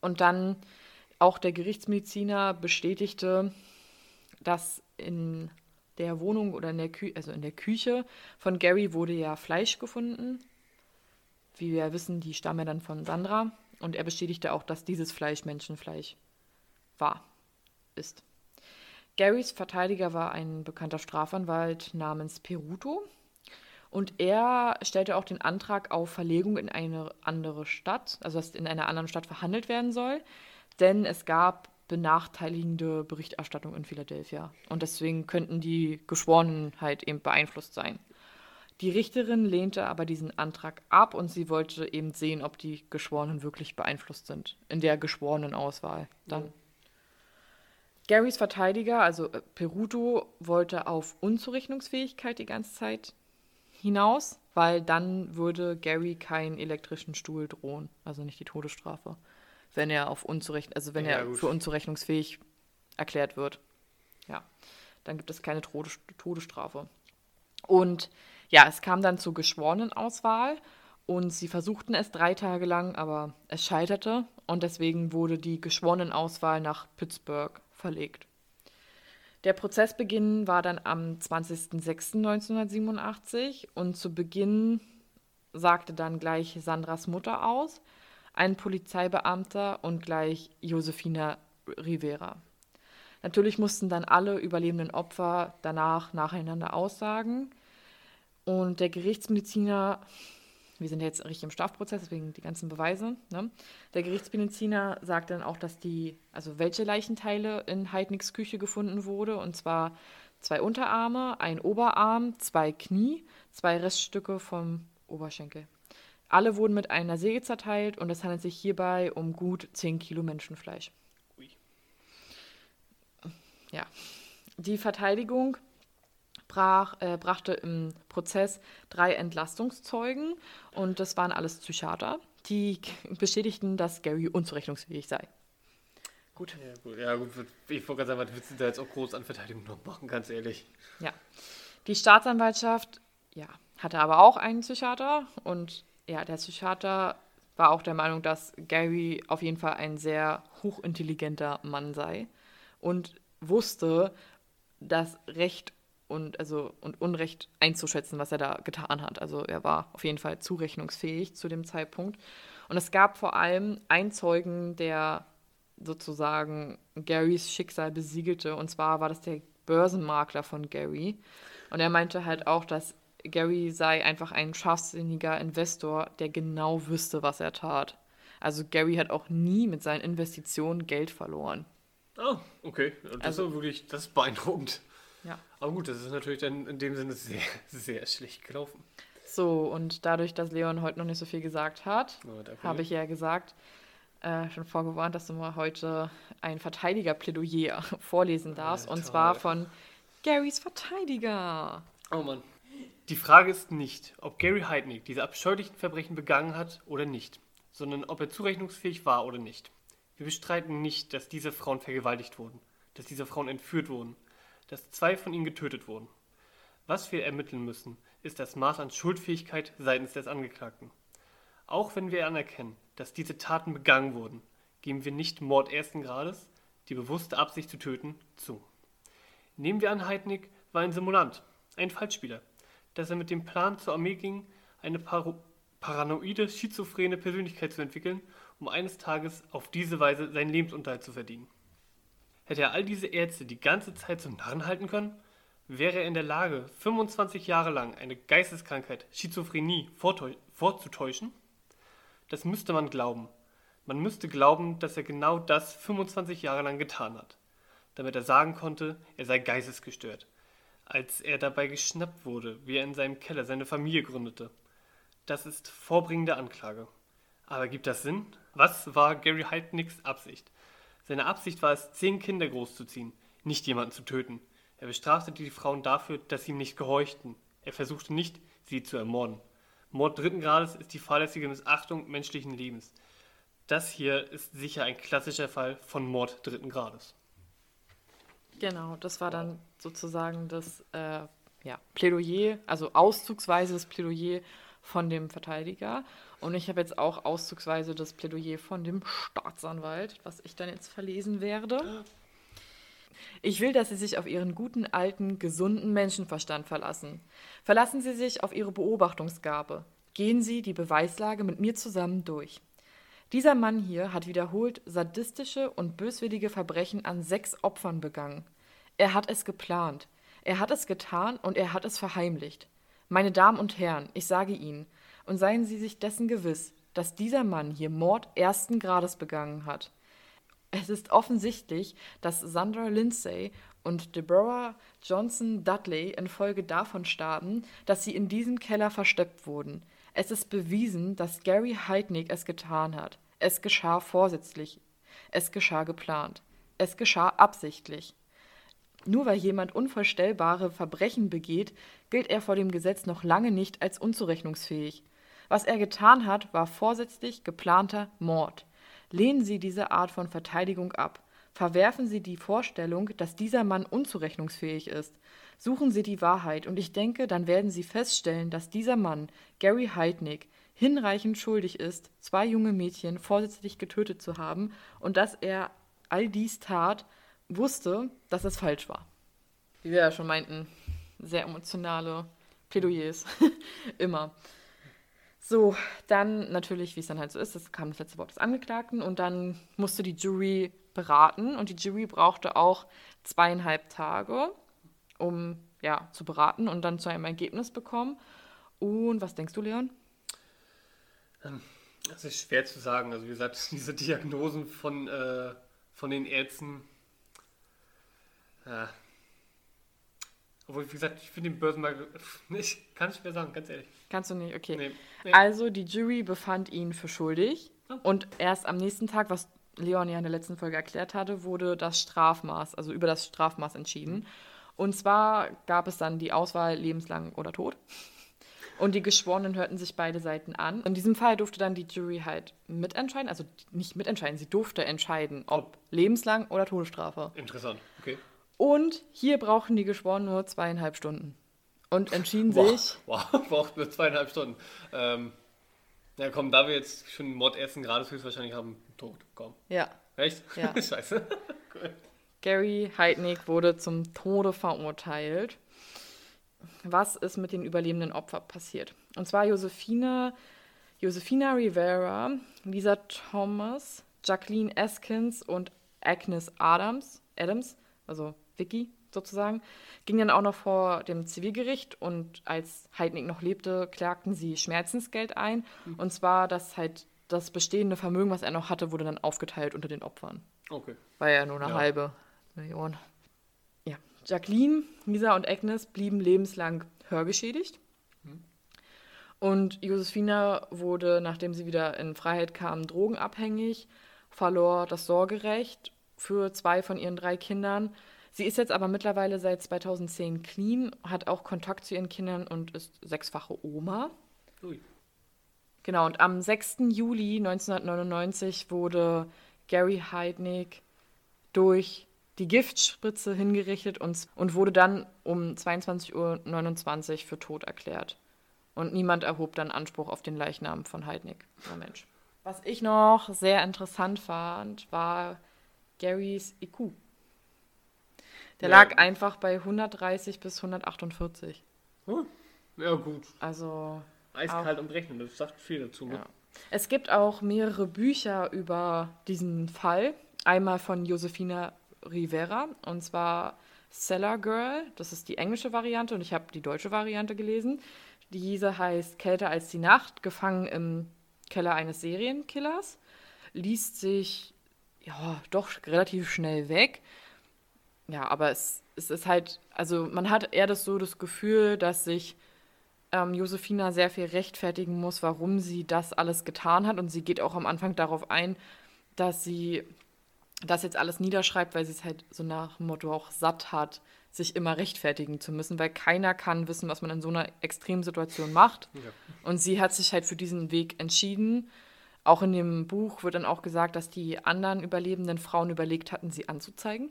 Und dann auch der Gerichtsmediziner bestätigte, dass in der Wohnung oder in der, Kü also in der Küche von Gary wurde ja Fleisch gefunden. Wie wir wissen, die stammen ja dann von Sandra. Und er bestätigte auch, dass dieses Fleisch Menschenfleisch war, ist. Garys Verteidiger war ein bekannter Strafanwalt namens Peruto. Und er stellte auch den Antrag auf Verlegung in eine andere Stadt, also dass in einer anderen Stadt verhandelt werden soll, denn es gab benachteiligende Berichterstattung in Philadelphia. Und deswegen könnten die Geschworenen halt eben beeinflusst sein. Die Richterin lehnte aber diesen Antrag ab und sie wollte eben sehen, ob die Geschworenen wirklich beeinflusst sind in der Geschworenenauswahl. Dann. Ja. Garys Verteidiger, also äh, Peruto, wollte auf Unzurechnungsfähigkeit die ganze Zeit hinaus, weil dann würde Gary keinen elektrischen Stuhl drohen, also nicht die Todesstrafe, wenn er auf unzurecht, also wenn Ja, er gut. für unzurechnungsfähig erklärt wird. Ja, dann gibt es keine Todes Todesstrafe. Und ja, es kam dann zur Geschworenenauswahl und sie versuchten es drei Tage lang, aber es scheiterte und deswegen wurde die Geschworenenauswahl nach Pittsburgh verlegt. Der Prozessbeginn war dann am 20.06.1987 und zu Beginn sagte dann gleich Sandras Mutter aus, ein Polizeibeamter und gleich Josefina Rivera. Natürlich mussten dann alle überlebenden Opfer danach nacheinander aussagen. Und der Gerichtsmediziner, wir sind ja jetzt richtig im Strafprozess, deswegen die ganzen Beweise, ne? Der Gerichtsmediziner sagt dann auch, dass die, also welche Leichenteile in Heidnicks Küche gefunden wurde. Und zwar zwei Unterarme, ein Oberarm, zwei Knie, zwei Reststücke vom Oberschenkel. Alle wurden mit einer Säge zerteilt und es handelt sich hierbei um gut 10 Kilo Menschenfleisch. Ui. Ja. Die Verteidigung brach, äh, brachte im Prozess drei Entlastungszeugen und das waren alles Psychiater, die [laughs] bestätigten, dass Gary unzurechnungsfähig sei. Gut. Ja, gut. Ja, gut. Ich wollte gerade sagen, was willst du da jetzt auch groß an Verteidigung noch machen, ganz ehrlich. Ja. Die Staatsanwaltschaft ja, hatte aber auch einen Psychiater und ja, der Psychiater war auch der Meinung, dass Gary auf jeden Fall ein sehr hochintelligenter Mann sei und wusste, das Recht und, also, und Unrecht einzuschätzen, was er da getan hat. Also er war auf jeden Fall zurechnungsfähig zu dem Zeitpunkt. Und es gab vor allem einen Zeugen, der sozusagen Garys Schicksal besiegelte. Und zwar war das der Börsenmakler von Gary. Und er meinte halt auch, dass Gary sei einfach ein scharfsinniger Investor, der genau wüsste, was er tat. Also Gary hat auch nie mit seinen Investitionen Geld verloren. Ah, okay. Das Also- ist wirklich, das ist beeindruckend. Ja. Aber gut, das ist natürlich dann in dem Sinne sehr, [laughs] sehr schlecht gelaufen. So, und dadurch, dass Leon heute noch nicht so viel gesagt hat, dafür- habe ich ja gesagt, äh, schon vorgewarnt, dass du mal heute ein Verteidigerplädoyer [laughs] vorlesen darfst. Ja, und zwar von Garys Verteidiger. Oh Mann. Die Frage ist nicht, ob Gary Heidnick diese abscheulichen Verbrechen begangen hat oder nicht, sondern ob er zurechnungsfähig war oder nicht. Wir bestreiten nicht, dass diese Frauen vergewaltigt wurden, dass diese Frauen entführt wurden, dass zwei von ihnen getötet wurden. Was wir ermitteln müssen, ist das Maß an Schuldfähigkeit seitens des Angeklagten. Auch wenn wir anerkennen, dass diese Taten begangen wurden, geben wir nicht Mord ersten Grades, die bewusste Absicht zu töten, zu. Nehmen wir an, Heidnick war ein Simulant, ein Falschspieler, dass er mit dem Plan zur Armee ging, eine Paro paranoide, schizophrene Persönlichkeit zu entwickeln, um eines Tages auf diese Weise seinen Lebensunterhalt zu verdienen. Hätte er all diese Ärzte die ganze Zeit zum Narren halten können, wäre er in der Lage, 25 Jahre lang eine Geisteskrankheit, Schizophrenie, vorzutäuschen? Das müsste man glauben. Man müsste glauben, dass er genau das 25 Jahre lang getan hat, damit er sagen konnte, er sei geistesgestört, als er dabei geschnappt wurde, wie er in seinem Keller seine Familie gründete. Das ist vorbringende Anklage. Aber gibt das Sinn? Was war Gary Heidnicks Absicht? Seine Absicht war es, zehn Kinder großzuziehen, nicht jemanden zu töten. Er bestrafte die Frauen dafür, dass sie ihm nicht gehorchten. Er versuchte nicht, sie zu ermorden. Mord dritten Grades ist die fahrlässige Missachtung menschlichen Lebens. Das hier ist sicher ein klassischer Fall von Mord dritten Grades. Genau, das war dann sozusagen das äh, ja, Plädoyer, also auszugsweise das Plädoyer von dem Verteidiger. Und ich habe jetzt auch auszugsweise das Plädoyer von dem Staatsanwalt, was ich dann jetzt verlesen werde. Ich will, dass Sie sich auf Ihren guten, alten, gesunden Menschenverstand verlassen. Verlassen Sie sich auf Ihre Beobachtungsgabe. Gehen Sie die Beweislage mit mir zusammen durch. Dieser Mann hier hat wiederholt sadistische und böswillige Verbrechen an sechs Opfern begangen. Er hat es geplant. Er hat es getan und er hat es verheimlicht. Meine Damen und Herren, ich sage Ihnen, und seien Sie sich dessen gewiss, dass dieser Mann hier Mord ersten Grades begangen hat. Es ist offensichtlich, dass Sandra Lindsay und Deborah Johnson Dudley infolge davon starben, dass sie in diesem Keller versteckt wurden. Es ist bewiesen, dass Gary Heidnick es getan hat. Es geschah vorsätzlich. Es geschah geplant. Es geschah absichtlich. Nur weil jemand unvorstellbare Verbrechen begeht, gilt er vor dem Gesetz noch lange nicht als unzurechnungsfähig. Was er getan hat, war vorsätzlich geplanter Mord. Lehnen Sie diese Art von Verteidigung ab. Verwerfen Sie die Vorstellung, dass dieser Mann unzurechnungsfähig ist. Suchen Sie die Wahrheit, und ich denke, dann werden Sie feststellen, dass dieser Mann, Gary Heidnick, hinreichend schuldig ist, zwei junge Mädchen vorsätzlich getötet zu haben und dass er all dies tat, wusste, dass es falsch war. Wie wir ja schon meinten, sehr emotionale Plädoyers. [laughs] Immer. So, dann natürlich, wie es dann halt so ist, das kam das letzte Wort des Angeklagten und dann musste die Jury beraten und die Jury brauchte auch zweieinhalb Tage, um ja, zu beraten und dann zu einem Ergebnis bekommen. Und was denkst du, Leon? Ähm, das ist schwer zu sagen. Also wie gesagt, [laughs] diese Diagnosen von, äh, von den Ärzten. Äh, obwohl, wie gesagt, ich finde den Börsenmarkt. [laughs] Ich kann es schwer sagen, ganz ehrlich. Kannst du nicht, okay. Nee, nee. Also die Jury befand ihn für schuldig. Oh. Und erst am nächsten Tag, was Leon ja in der letzten Folge erklärt hatte, wurde das Strafmaß, also über das Strafmaß entschieden. Mhm. Und zwar gab es dann die Auswahl lebenslang oder tot. Und die Geschworenen hörten sich beide Seiten an. In diesem Fall durfte dann die Jury halt mitentscheiden, also nicht mitentscheiden, sie durfte entscheiden, ob lebenslang oder Todesstrafe. Interessant, okay. Und hier brauchen die Geschworenen nur zweieinhalb Stunden. Und entschieden wow. sich. [laughs] Wow, braucht nur zweieinhalb Stunden. Ähm, ja, komm, da wir jetzt schon Mord ersten Grades höchstwahrscheinlich haben, tot. Komm. Ja. Echt? Ja. [laughs] Scheiße. [laughs] cool. Gary Heidnick wurde zum Tode verurteilt. Was ist mit den überlebenden Opfern passiert? Und zwar Josephine, Josefina Rivera, Lisa Thomas, Jacqueline Eskins und Agnes Adams, Adams, also Vicky sozusagen, ging dann auch noch vor dem Zivilgericht und als Heidnick noch lebte, klagten sie Schmerzensgeld ein. Mhm. Und zwar, dass halt das bestehende Vermögen, was er noch hatte, wurde dann aufgeteilt unter den Opfern. Okay. War ja nur eine ja. halbe Million. Ja. Jacqueline, Lisa und Agnes blieben lebenslang hörgeschädigt. Mhm. Und Josephina wurde, nachdem sie wieder in Freiheit kam, drogenabhängig, verlor das Sorgerecht für zwei von ihren drei Kindern. Sie ist jetzt aber mittlerweile seit 2010 clean, hat auch Kontakt zu ihren Kindern und ist sechsfache Oma. Ui. Genau, und am 6. Juli 1999 wurde Gary Heidnick durch die Giftspritze hingerichtet und, und wurde dann um 22.29 Uhr für tot erklärt. Und niemand erhob dann Anspruch auf den Leichnam von Heidnick. Oh Mensch. Was ich noch sehr interessant fand, war Garys IQ. Der ja. lag einfach bei 130 bis 148. Hm. Ja, gut. Also. Eiskalt auch, umrechnen, das sagt viel dazu. Ne? Ja. Es gibt auch mehrere Bücher über diesen Fall. Einmal von Josefina Rivera und zwar Cellar Girl. Das ist die englische Variante und ich habe die deutsche Variante gelesen. Diese heißt Kälter als die Nacht, gefangen im Keller eines Serienkillers. Liest sich ja doch relativ schnell weg. Ja, aber es, es ist halt, also man hat eher das so das Gefühl, dass sich ähm, Josefina sehr viel rechtfertigen muss, warum sie das alles getan hat. Und sie geht auch am Anfang darauf ein, dass sie das jetzt alles niederschreibt, weil sie es halt so nach dem Motto auch satt hat, sich immer rechtfertigen zu müssen, weil keiner kann wissen, was man in so einer Extremsituation macht. Ja. Und sie hat sich halt für diesen Weg entschieden. Auch in dem Buch wird dann auch gesagt, dass die anderen überlebenden Frauen überlegt hatten, sie anzuzeigen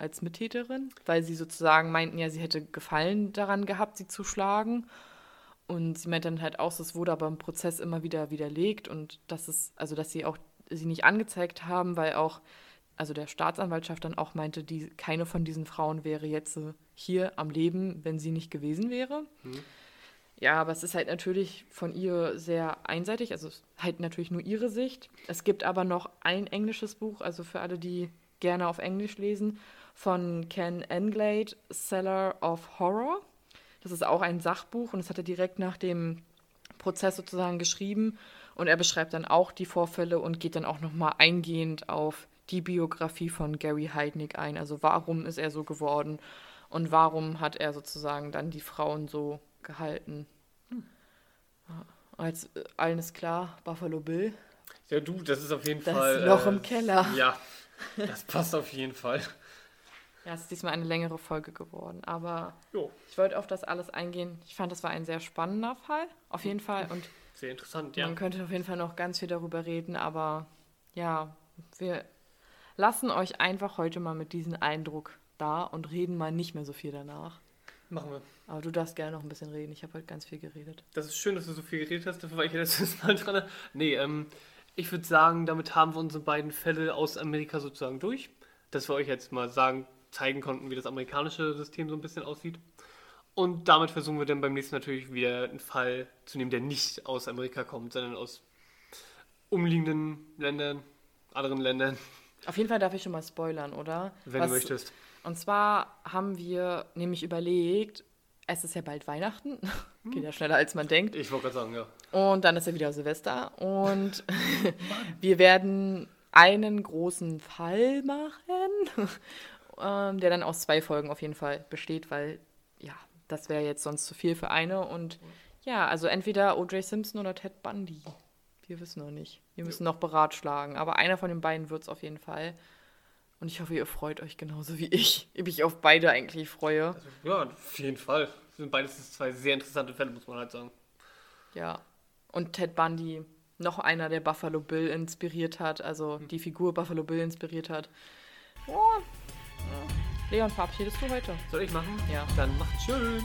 als Mittäterin, weil sie sozusagen meinten ja, sie hätte Gefallen daran gehabt, sie zu schlagen. Und sie meint dann halt auch, es wurde aber im Prozess immer wieder widerlegt und dass es, also dass sie auch sie nicht angezeigt haben, weil auch, also der Staatsanwaltschaft dann auch meinte, die, keine von diesen Frauen wäre jetzt hier am Leben, wenn sie nicht gewesen wäre. Mhm. Ja, aber es ist halt natürlich von ihr sehr einseitig, also halt natürlich nur ihre Sicht. Es gibt aber noch ein englisches Buch, also für alle, die gerne auf Englisch lesen von Ken Englade, Seller of Horror. Das ist auch ein Sachbuch und das hat er direkt nach dem Prozess sozusagen geschrieben. Und er beschreibt dann auch die Vorfälle und geht dann auch nochmal eingehend auf die Biografie von Gary Heidnick ein. Also warum ist er so geworden und warum hat er sozusagen dann die Frauen so gehalten. Hm. Als äh, allen ist klar, Buffalo Bill. Ja, du, das ist auf jeden Das Fall. Loch äh, im Keller. Ja, das passt auf jeden Fall. Ja, es ist diesmal eine längere Folge geworden. Aber Jo, ich wollte auf das alles eingehen. Ich fand, das war ein sehr spannender Fall. Auf jeden Fall. Und sehr interessant, ja. man könnte auf jeden Fall noch ganz viel darüber reden. Aber ja, wir lassen euch einfach heute mal mit diesem Eindruck da und reden mal nicht mehr so viel danach. Machen wir. Aber du darfst gerne noch ein bisschen reden. Ich habe heute ganz viel geredet. Das ist schön, dass du so viel geredet hast, dafür war ich ja letztes Mal dran. Nee, ähm, ich würde sagen, damit haben wir unsere beiden Fälle aus Amerika sozusagen durch. Dass wir euch jetzt mal sagen, zeigen konnten, wie das amerikanische System so ein bisschen aussieht. Und damit versuchen wir dann beim nächsten natürlich wieder einen Fall zu nehmen, der nicht aus Amerika kommt, sondern aus umliegenden Ländern, anderen Ländern, Auf jeden Fall darf ich schon mal spoilern, oder? wenn Was- du möchtest. Und zwar haben wir nämlich überlegt, es ist ja bald Weihnachten. [laughs] Geht ja schneller als man denkt. Ich wollte gerade sagen, ja. Und dann ist ja wieder Silvester. Und [laughs] [laughs] wir werden einen großen Fall machen, ähm, der dann aus zwei Folgen auf jeden Fall besteht, weil ja, das wäre jetzt sonst zu viel für eine. Und ja, also entweder O.J. Simpson oder Ted Bundy. Wir wissen noch nicht. Wir müssen noch beratschlagen. Aber einer von den beiden wird es auf jeden Fall. Und ich hoffe, ihr freut euch genauso wie ich. [laughs] Ich mich auf beide eigentlich freue. Also, ja, auf jeden Fall. Das sind beides zwei sehr interessante Fälle, muss man halt sagen. Ja. Und Ted Bundy, noch einer, der Buffalo Bill inspiriert hat, also die Figur Buffalo Bill inspiriert hat. Oh. Leon, verabschiedest du heute? Soll ich machen? Ja. Dann macht's schön.